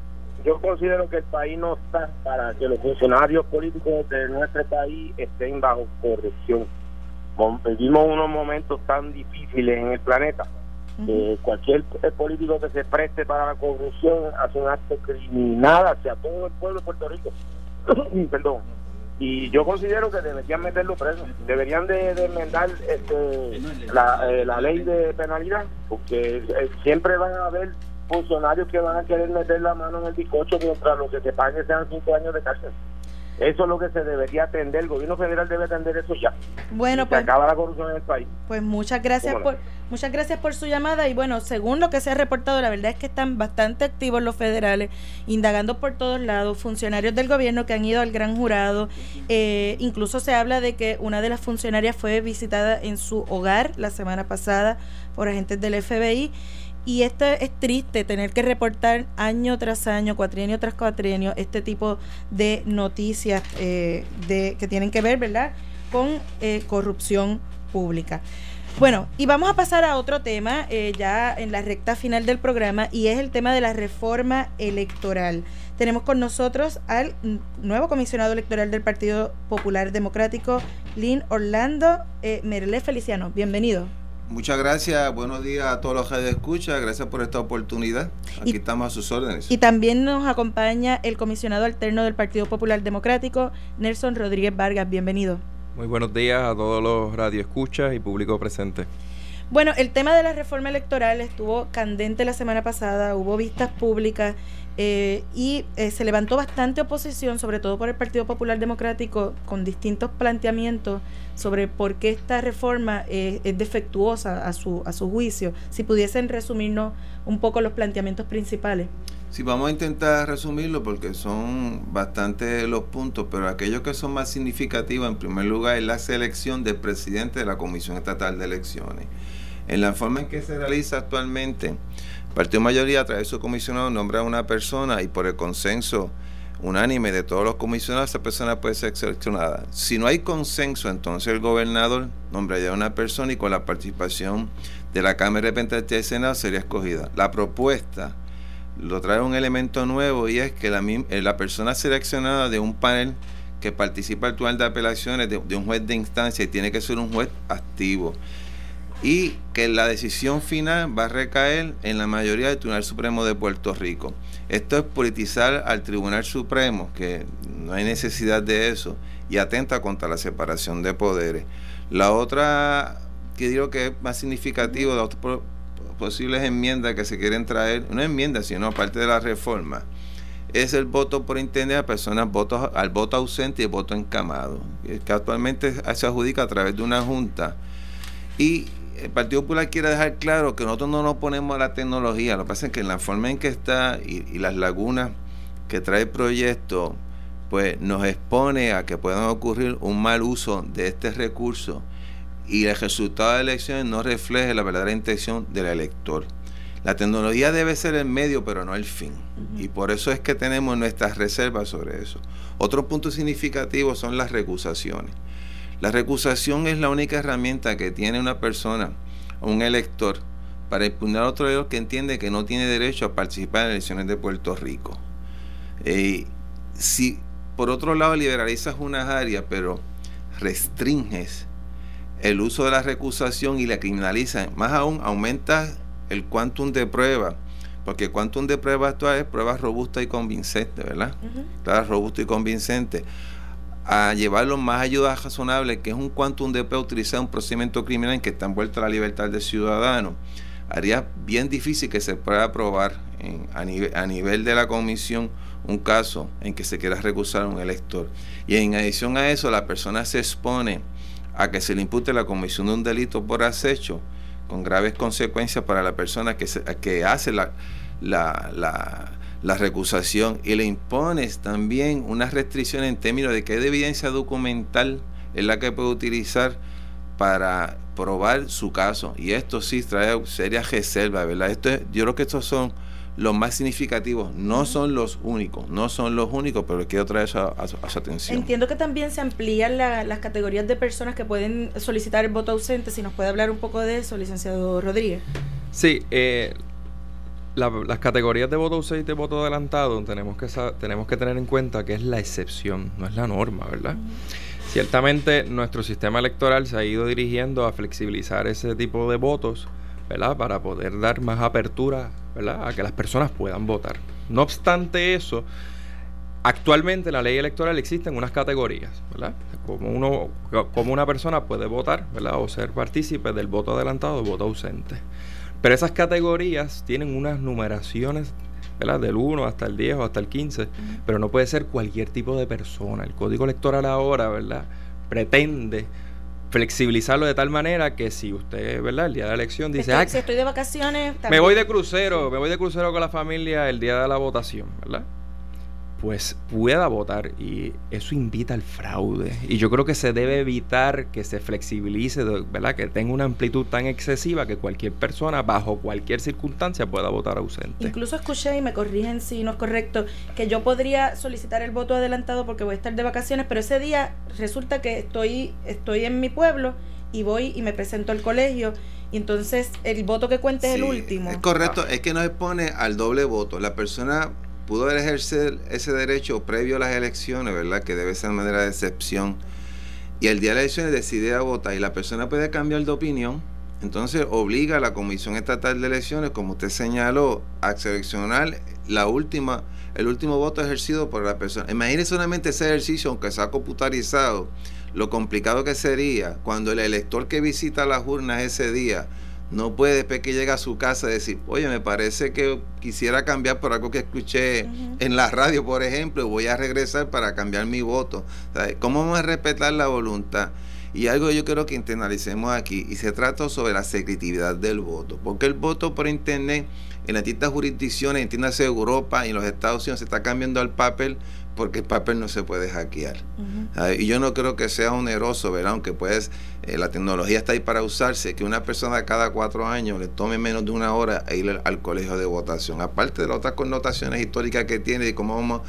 Yo considero que el país no está para que los funcionarios políticos de nuestro país estén bajo corrupción. Vivimos unos momentos tan difíciles en el planeta. cualquier político que se preste para la corrupción hace un acto criminal hacia todo el pueblo de Puerto Rico. [COUGHS] Perdón y yo considero que deberían meterlo preso deberían de, enmendar este, la, eh, la, ley de penalidad porque eh, siempre van a haber funcionarios que van a querer meter la mano en el bizcocho mientras lo que se pague sean cinco años de cárcel eso es lo que se debería atender. El gobierno federal debe atender eso ya. Bueno, pues. acaba la corrupción en el país. Pues muchas gracias por muchas gracias por su llamada y bueno, según lo que se ha reportado, la verdad es que están bastante activos los federales, indagando por todos lados, funcionarios del gobierno que han ido al gran jurado. Eh, incluso se habla de que una de las funcionarias fue visitada en su hogar la semana pasada por agentes del FBI y esto es triste tener que reportar año tras año, cuatrienio tras cuatrienio, este tipo de noticias eh, de, que tienen que ver, ¿verdad?, con eh, corrupción pública. Bueno, y vamos a pasar a otro tema eh, ya en la recta final del programa y es el tema de la reforma electoral. Tenemos con nosotros al nuevo comisionado electoral del Partido Popular Democrático, Lynn Orlando eh, Merle Feliciano. Bienvenido. Muchas gracias, buenos días a todos los que escuchan, gracias por esta oportunidad. Aquí estamos a sus órdenes. Y también nos acompaña el comisionado alterno del Partido Popular Democrático, Nelson Rodríguez Vargas. Bienvenido. Muy buenos días a todos los radioescuchas y público presente. Bueno, el tema de la reforma electoral estuvo candente la semana pasada, hubo vistas públicas eh, y eh, se levantó bastante oposición, sobre todo por el Partido Popular Democrático, con distintos planteamientos sobre por qué esta reforma eh, es defectuosa a su, a su juicio. Si pudiesen resumirnos un poco los planteamientos principales. Sí, vamos a intentar resumirlo porque son bastante los puntos, pero aquellos que son más significativos, en primer lugar, es la selección del presidente de la Comisión Estatal de Elecciones. En la forma en que se realiza actualmente, Partido Mayoría, a través de su comisionado, nombra a una persona y por el consenso unánime de todos los comisionados, esa persona puede ser seleccionada. Si no hay consenso, entonces el gobernador nombraría a una persona y con la participación de la Cámara de Representantes del Senado sería escogida. La propuesta lo trae un elemento nuevo y es que la, eh, la persona seleccionada de un panel que participa al tribunal de apelaciones de, un juez de instancia y tiene que ser un juez activo y que la decisión final va a recaer en la mayoría del Tribunal Supremo de Puerto Rico. Esto es politizar al Tribunal Supremo, que no hay necesidad de eso, y atenta contra la separación de poderes. La otra que digo que es más significativo, de posibles enmiendas que se quieren traer, no enmiendas, sino parte de la reforma, es el voto por internet a personas votos, al voto ausente y el voto encamado, que actualmente se adjudica a través de una junta. Y el Partido Popular quiere dejar claro que nosotros no nos ponemos a la tecnología, lo que pasa es que en la forma en que está y, y las lagunas que trae el proyecto, pues nos expone a que puedan ocurrir un mal uso de este recurso y el resultado de elecciones no refleje la verdadera intención del elector. La tecnología debe ser el medio, pero no el fin. Y por eso es que tenemos nuestras reservas sobre eso. Otro punto significativo son las recusaciones. La recusación es la única herramienta que tiene una persona, un elector, para impugnar a otro elector que entiende que no tiene derecho a participar en elecciones de Puerto Rico. Eh, si por otro lado liberalizas unas áreas, pero restringes el uso de la recusación y la criminaliza, más aún aumenta el quantum de prueba, porque quantum de prueba actual es prueba robusta y convincente, ¿verdad? Claro, robusto y convincente. A llevarlo más ayuda razonable, que es un quantum de prueba utilizado en un procedimiento criminal en que está envuelto la libertad del ciudadano, haría bien difícil que se pueda probar a, nivel, de la comisión un caso en que se quiera recusar a un elector. Y en adición a eso, la persona se expone a que se le impute la comisión de un delito por acecho con graves consecuencias para la persona que, que hace la, recusación y le impones también una restricción en términos de qué evidencia documental es la que puede utilizar para probar su caso. Y esto sí trae serias reservas, ¿verdad? Esto yo creo que estos son los más significativos. No son los únicos, no son los únicos, pero quiero traer eso a, su atención. Entiendo que también se amplían las categorías de personas que pueden solicitar el voto ausente. Si nos puede hablar un poco de eso, licenciado Rodríguez. Sí, eh, las categorías de voto ausente y voto adelantado tenemos que, tenemos que tener en cuenta que es la excepción, no es la norma, ¿verdad? Ciertamente nuestro sistema electoral se ha ido dirigiendo a flexibilizar ese tipo de votos, ¿verdad? Para poder dar más apertura a que las personas puedan votar. No obstante eso, actualmente en la ley electoral existen unas categorías, ¿verdad? Como, uno, como una persona puede votar, ¿verdad? O ser partícipe del voto adelantado o voto ausente. Pero esas categorías tienen unas numeraciones ¿verdad? Del 1 hasta el 10 o hasta el 15, pero no puede ser cualquier tipo de persona. El código electoral ahora, ¿verdad? Pretende flexibilizarlo de tal manera que si usted, ¿verdad? El día de la elección dice, ah, si estoy de vacaciones, me voy de crucero, me voy de crucero con la familia el día de la votación, ¿verdad? Pues pueda votar y eso invita al fraude y yo creo que se debe evitar que se flexibilice, ¿verdad? Que tenga una amplitud tan excesiva que cualquier persona bajo cualquier circunstancia pueda votar ausente. Incluso escuché y me corrigen si no es correcto que yo podría solicitar el voto adelantado porque voy a estar de vacaciones, pero ese día resulta que estoy estoy en mi pueblo y voy y me presento al colegio y entonces el voto que cuente es el último. Es correcto, es que nos expone al doble voto. La persona pudo ejercer ese derecho previo a las elecciones, ¿verdad? Que debe ser de manera de excepción. Y el día de las elecciones decide a votar y la persona puede cambiar de opinión. Entonces obliga a la Comisión Estatal de Elecciones, como usted señaló, a seleccionar la última, el último voto ejercido por la persona. Imagine solamente ese ejercicio, aunque sea computarizado, lo complicado que sería cuando el elector que visita las urnas ese día no puede después que llega a su casa decir, oye, me parece que quisiera cambiar por algo que escuché en la radio, por ejemplo, y voy a regresar para cambiar mi voto. ¿Cómo vamos a respetar la voluntad? Y algo yo quiero que internalicemos aquí, y se trata sobre la secretividad del voto, porque el voto por internet en las distintas jurisdicciones, entiéndase Europa y en los Estados Unidos, se está cambiando al papel porque el papel no se puede hackear. Y yo no creo que sea oneroso, ¿verdad? Aunque pues la tecnología está ahí para usarse, que una persona cada cuatro años le tome menos de una hora a ir al, colegio de votación. Aparte de las otras connotaciones históricas que tiene y cómo vamos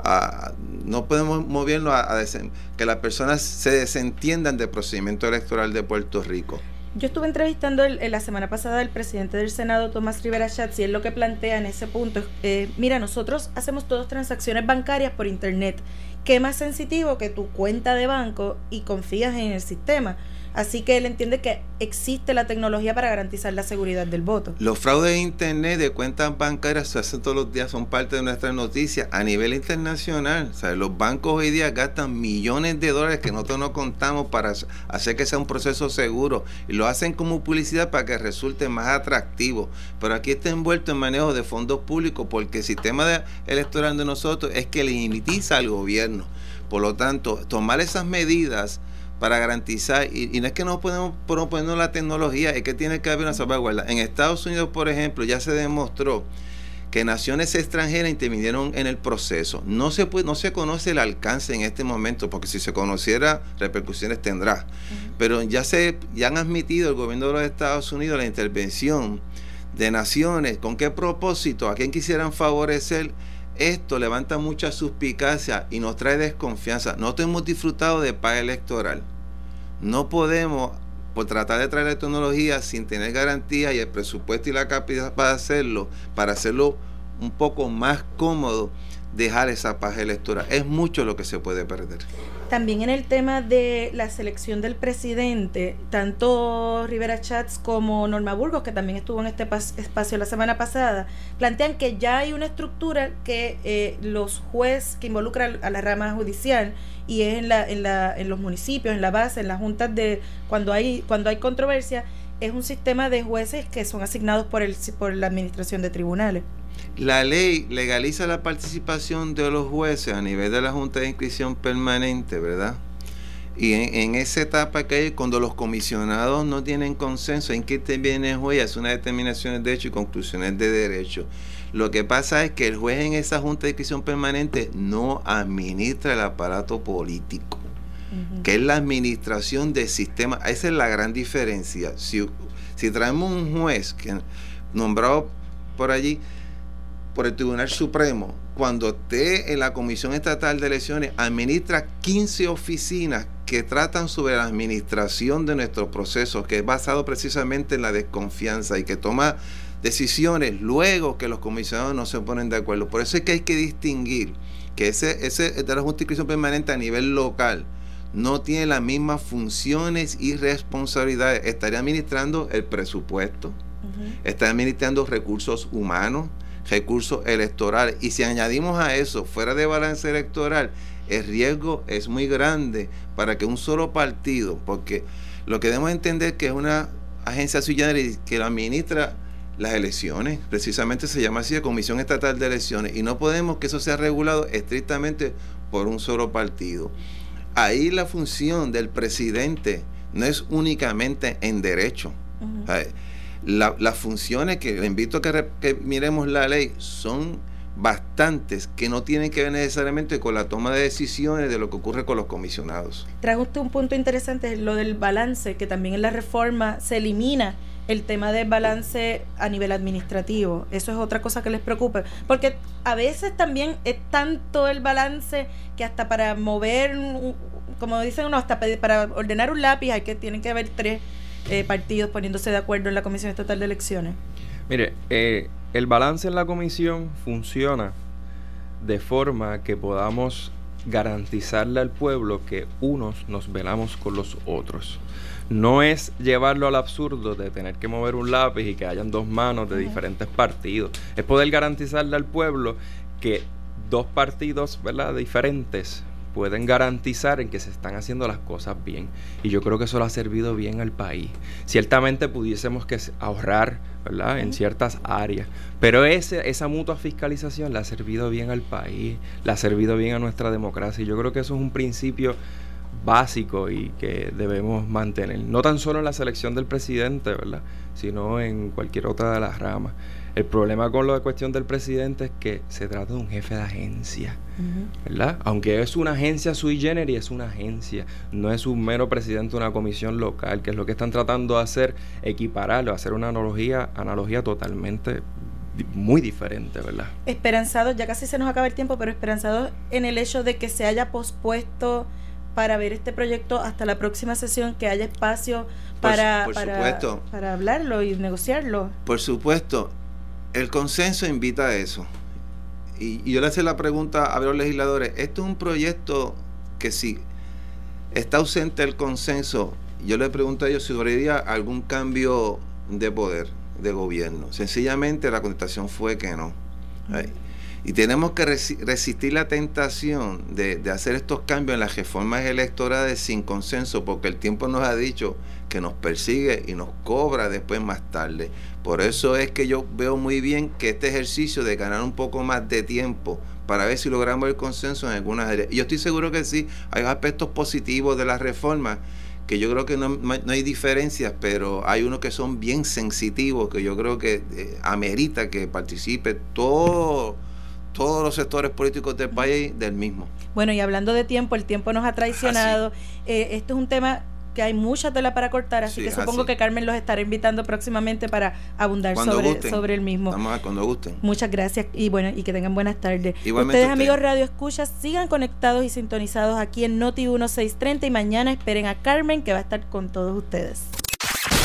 a... No podemos movernos a, a que las personas se desentiendan del procedimiento electoral de Puerto Rico. Yo estuve entrevistando el, la semana pasada al presidente del Senado, Tomás Rivera Schatz, y él lo que plantea en ese punto es, eh, mira, nosotros hacemos todas transacciones bancarias por Internet. ¿Qué más sensitivo que tu cuenta de banco y confías en el sistema? Así que él entiende que existe la tecnología para garantizar la seguridad del voto. Los fraudes de Internet de cuentas bancarias se hacen todos los días, son parte de nuestras noticias a nivel internacional. Los bancos hoy día gastan millones de dólares que nosotros no contamos para hacer que sea un proceso seguro y lo hacen como publicidad para que resulte más atractivo. Pero aquí está envuelto en manejo de fondos públicos porque el sistema electoral de nosotros es que limitiza al gobierno. Por lo tanto, tomar esas medidas para garantizar, y, no es que no podemos proponer la tecnología, es que tiene que haber una salvaguarda. En Estados Unidos, por ejemplo, ya se demostró que naciones extranjeras intervinieron en el proceso. No se, puede, no se conoce el alcance en este momento, porque si se conociera, repercusiones tendrá. Pero ya, se, ya han admitido el gobierno de los Estados Unidos la intervención de naciones. ¿Con qué propósito? ¿A quién quisieran favorecer? Esto levanta mucha suspicacia y nos trae desconfianza. No hemos disfrutado de paz electoral. No podemos, por tratar de traer la tecnología sin tener garantía y el presupuesto y la capacidad para hacerlo, para hacerlo un poco más cómodo, dejar esa paz electoral. Es mucho lo que se puede perder. También en el tema de la selección del presidente, tanto Rivera Chats como Norma Burgos, que también estuvo en este espacio la semana pasada, plantean que ya hay una estructura que eh, los jueces que involucran a la rama judicial y es en, la, en, la, en los municipios, en la base, en las juntas de cuando hay cuando hay controversia, es un sistema de jueces que son asignados por el por la administración de tribunales. La ley legaliza la participación de los jueces a nivel de la Junta de Inscripción Permanente, ¿verdad? Y en, esa etapa que hay, cuando los comisionados no tienen consenso en qué viene el juez, hace unas determinaciones de hecho y conclusiones de derecho. Lo que pasa es que el juez en esa Junta de Inscripción Permanente no administra el aparato político, que es la administración del sistema. Esa es la gran diferencia. Si, si traemos un juez que nombrado por allí, por el Tribunal Supremo, cuando esté en la Comisión Estatal de Elecciones, administra 15 oficinas que tratan sobre la administración de nuestro proceso, que es basado precisamente en la desconfianza y que toma decisiones luego que los comisionados no se ponen de acuerdo. Por eso es que hay que distinguir que ese, ese de la Justicia Permanente a nivel local no tiene las mismas funciones y responsabilidades. Estaría administrando el presupuesto, está administrando recursos humanos, recursos electorales. Y si añadimos a eso, fuera de balance electoral, el riesgo es muy grande para que un solo partido, porque lo que debemos entender que es una agencia suya que administra las elecciones, precisamente se llama así, Comisión Estatal de Elecciones, y no podemos que eso sea regulado estrictamente por un solo partido. Ahí la función del presidente no es únicamente en derecho las funciones que invito a que, miremos la ley son bastantes que no tienen que ver necesariamente con la toma de decisiones de lo que ocurre con los comisionados. Trae usted un punto interesante, lo del balance, que también en la reforma se elimina el tema del balance a nivel administrativo. Eso es otra cosa que les preocupa, porque a veces también es tanto el balance que hasta para mover, como dicen uno, hasta para ordenar un lápiz hay que tienen que haber tres eh, partidos poniéndose de acuerdo en la Comisión Estatal de Elecciones. Mire, eh, el balance en la comisión funciona de forma que podamos garantizarle al pueblo que unos nos velamos con los otros. No es llevarlo al absurdo de tener que mover un lápiz y que hayan dos manos de diferentes partidos. Es poder garantizarle al pueblo que dos partidos ¿verdad? diferentes pueden garantizar en que se están haciendo las cosas bien. Y yo creo que eso le ha servido bien al país. Ciertamente pudiésemos que ahorrar ¿verdad? en ciertas áreas, pero ese, esa mutua fiscalización le ha servido bien al país, le ha servido bien a nuestra democracia. Y yo creo que eso es un principio básico y que debemos mantener, no tan solo en la selección del presidente, ¿verdad? sino en cualquier otra de las ramas. El problema con la cuestión del presidente es que se trata de un jefe de agencia, ¿verdad? Aunque es una agencia sui generis, es una agencia, no es un mero presidente de una comisión local, que es lo que están tratando de hacer, equipararlo, hacer una analogía, analogía totalmente muy diferente, ¿verdad? Esperanzados, ya casi se nos acaba el tiempo, pero esperanzados en el hecho de que se haya pospuesto para ver este proyecto hasta la próxima sesión, que haya espacio para, para, para hablarlo y negociarlo. Por supuesto, el consenso invita a eso. Y, yo le hacía la pregunta a los legisladores, esto es un proyecto que si está ausente el consenso, yo le pregunto a ellos si habría algún cambio de poder de gobierno. Sencillamente la contestación fue que no. Y tenemos que resistir la tentación de, de, hacer estos cambios en las reformas electorales sin consenso, porque el tiempo nos ha dicho que nos persigue y nos cobra después más tarde. Por eso es que yo veo muy bien que este ejercicio de ganar un poco más de tiempo para ver si logramos el consenso en algunas áreas. Yo estoy seguro que sí, hay aspectos positivos de la reforma que yo creo que no, hay diferencias, pero hay unos que son bien sensitivos, que yo creo que eh, amerita que participe todo todos los sectores políticos del país del mismo. Bueno, y hablando de tiempo, el tiempo nos ha traicionado. Eh, esto es un tema que hay mucha tela para cortar, así que supongo que Carmen los estará invitando próximamente para abundar sobre, sobre el mismo. A cuando gusten. Muchas gracias y bueno, y que tengan buenas tardes. Ustedes, amigos Radio Escuchas, sigan conectados y sintonizados aquí en Noti 1630 y mañana esperen a Carmen que va a estar con todos ustedes.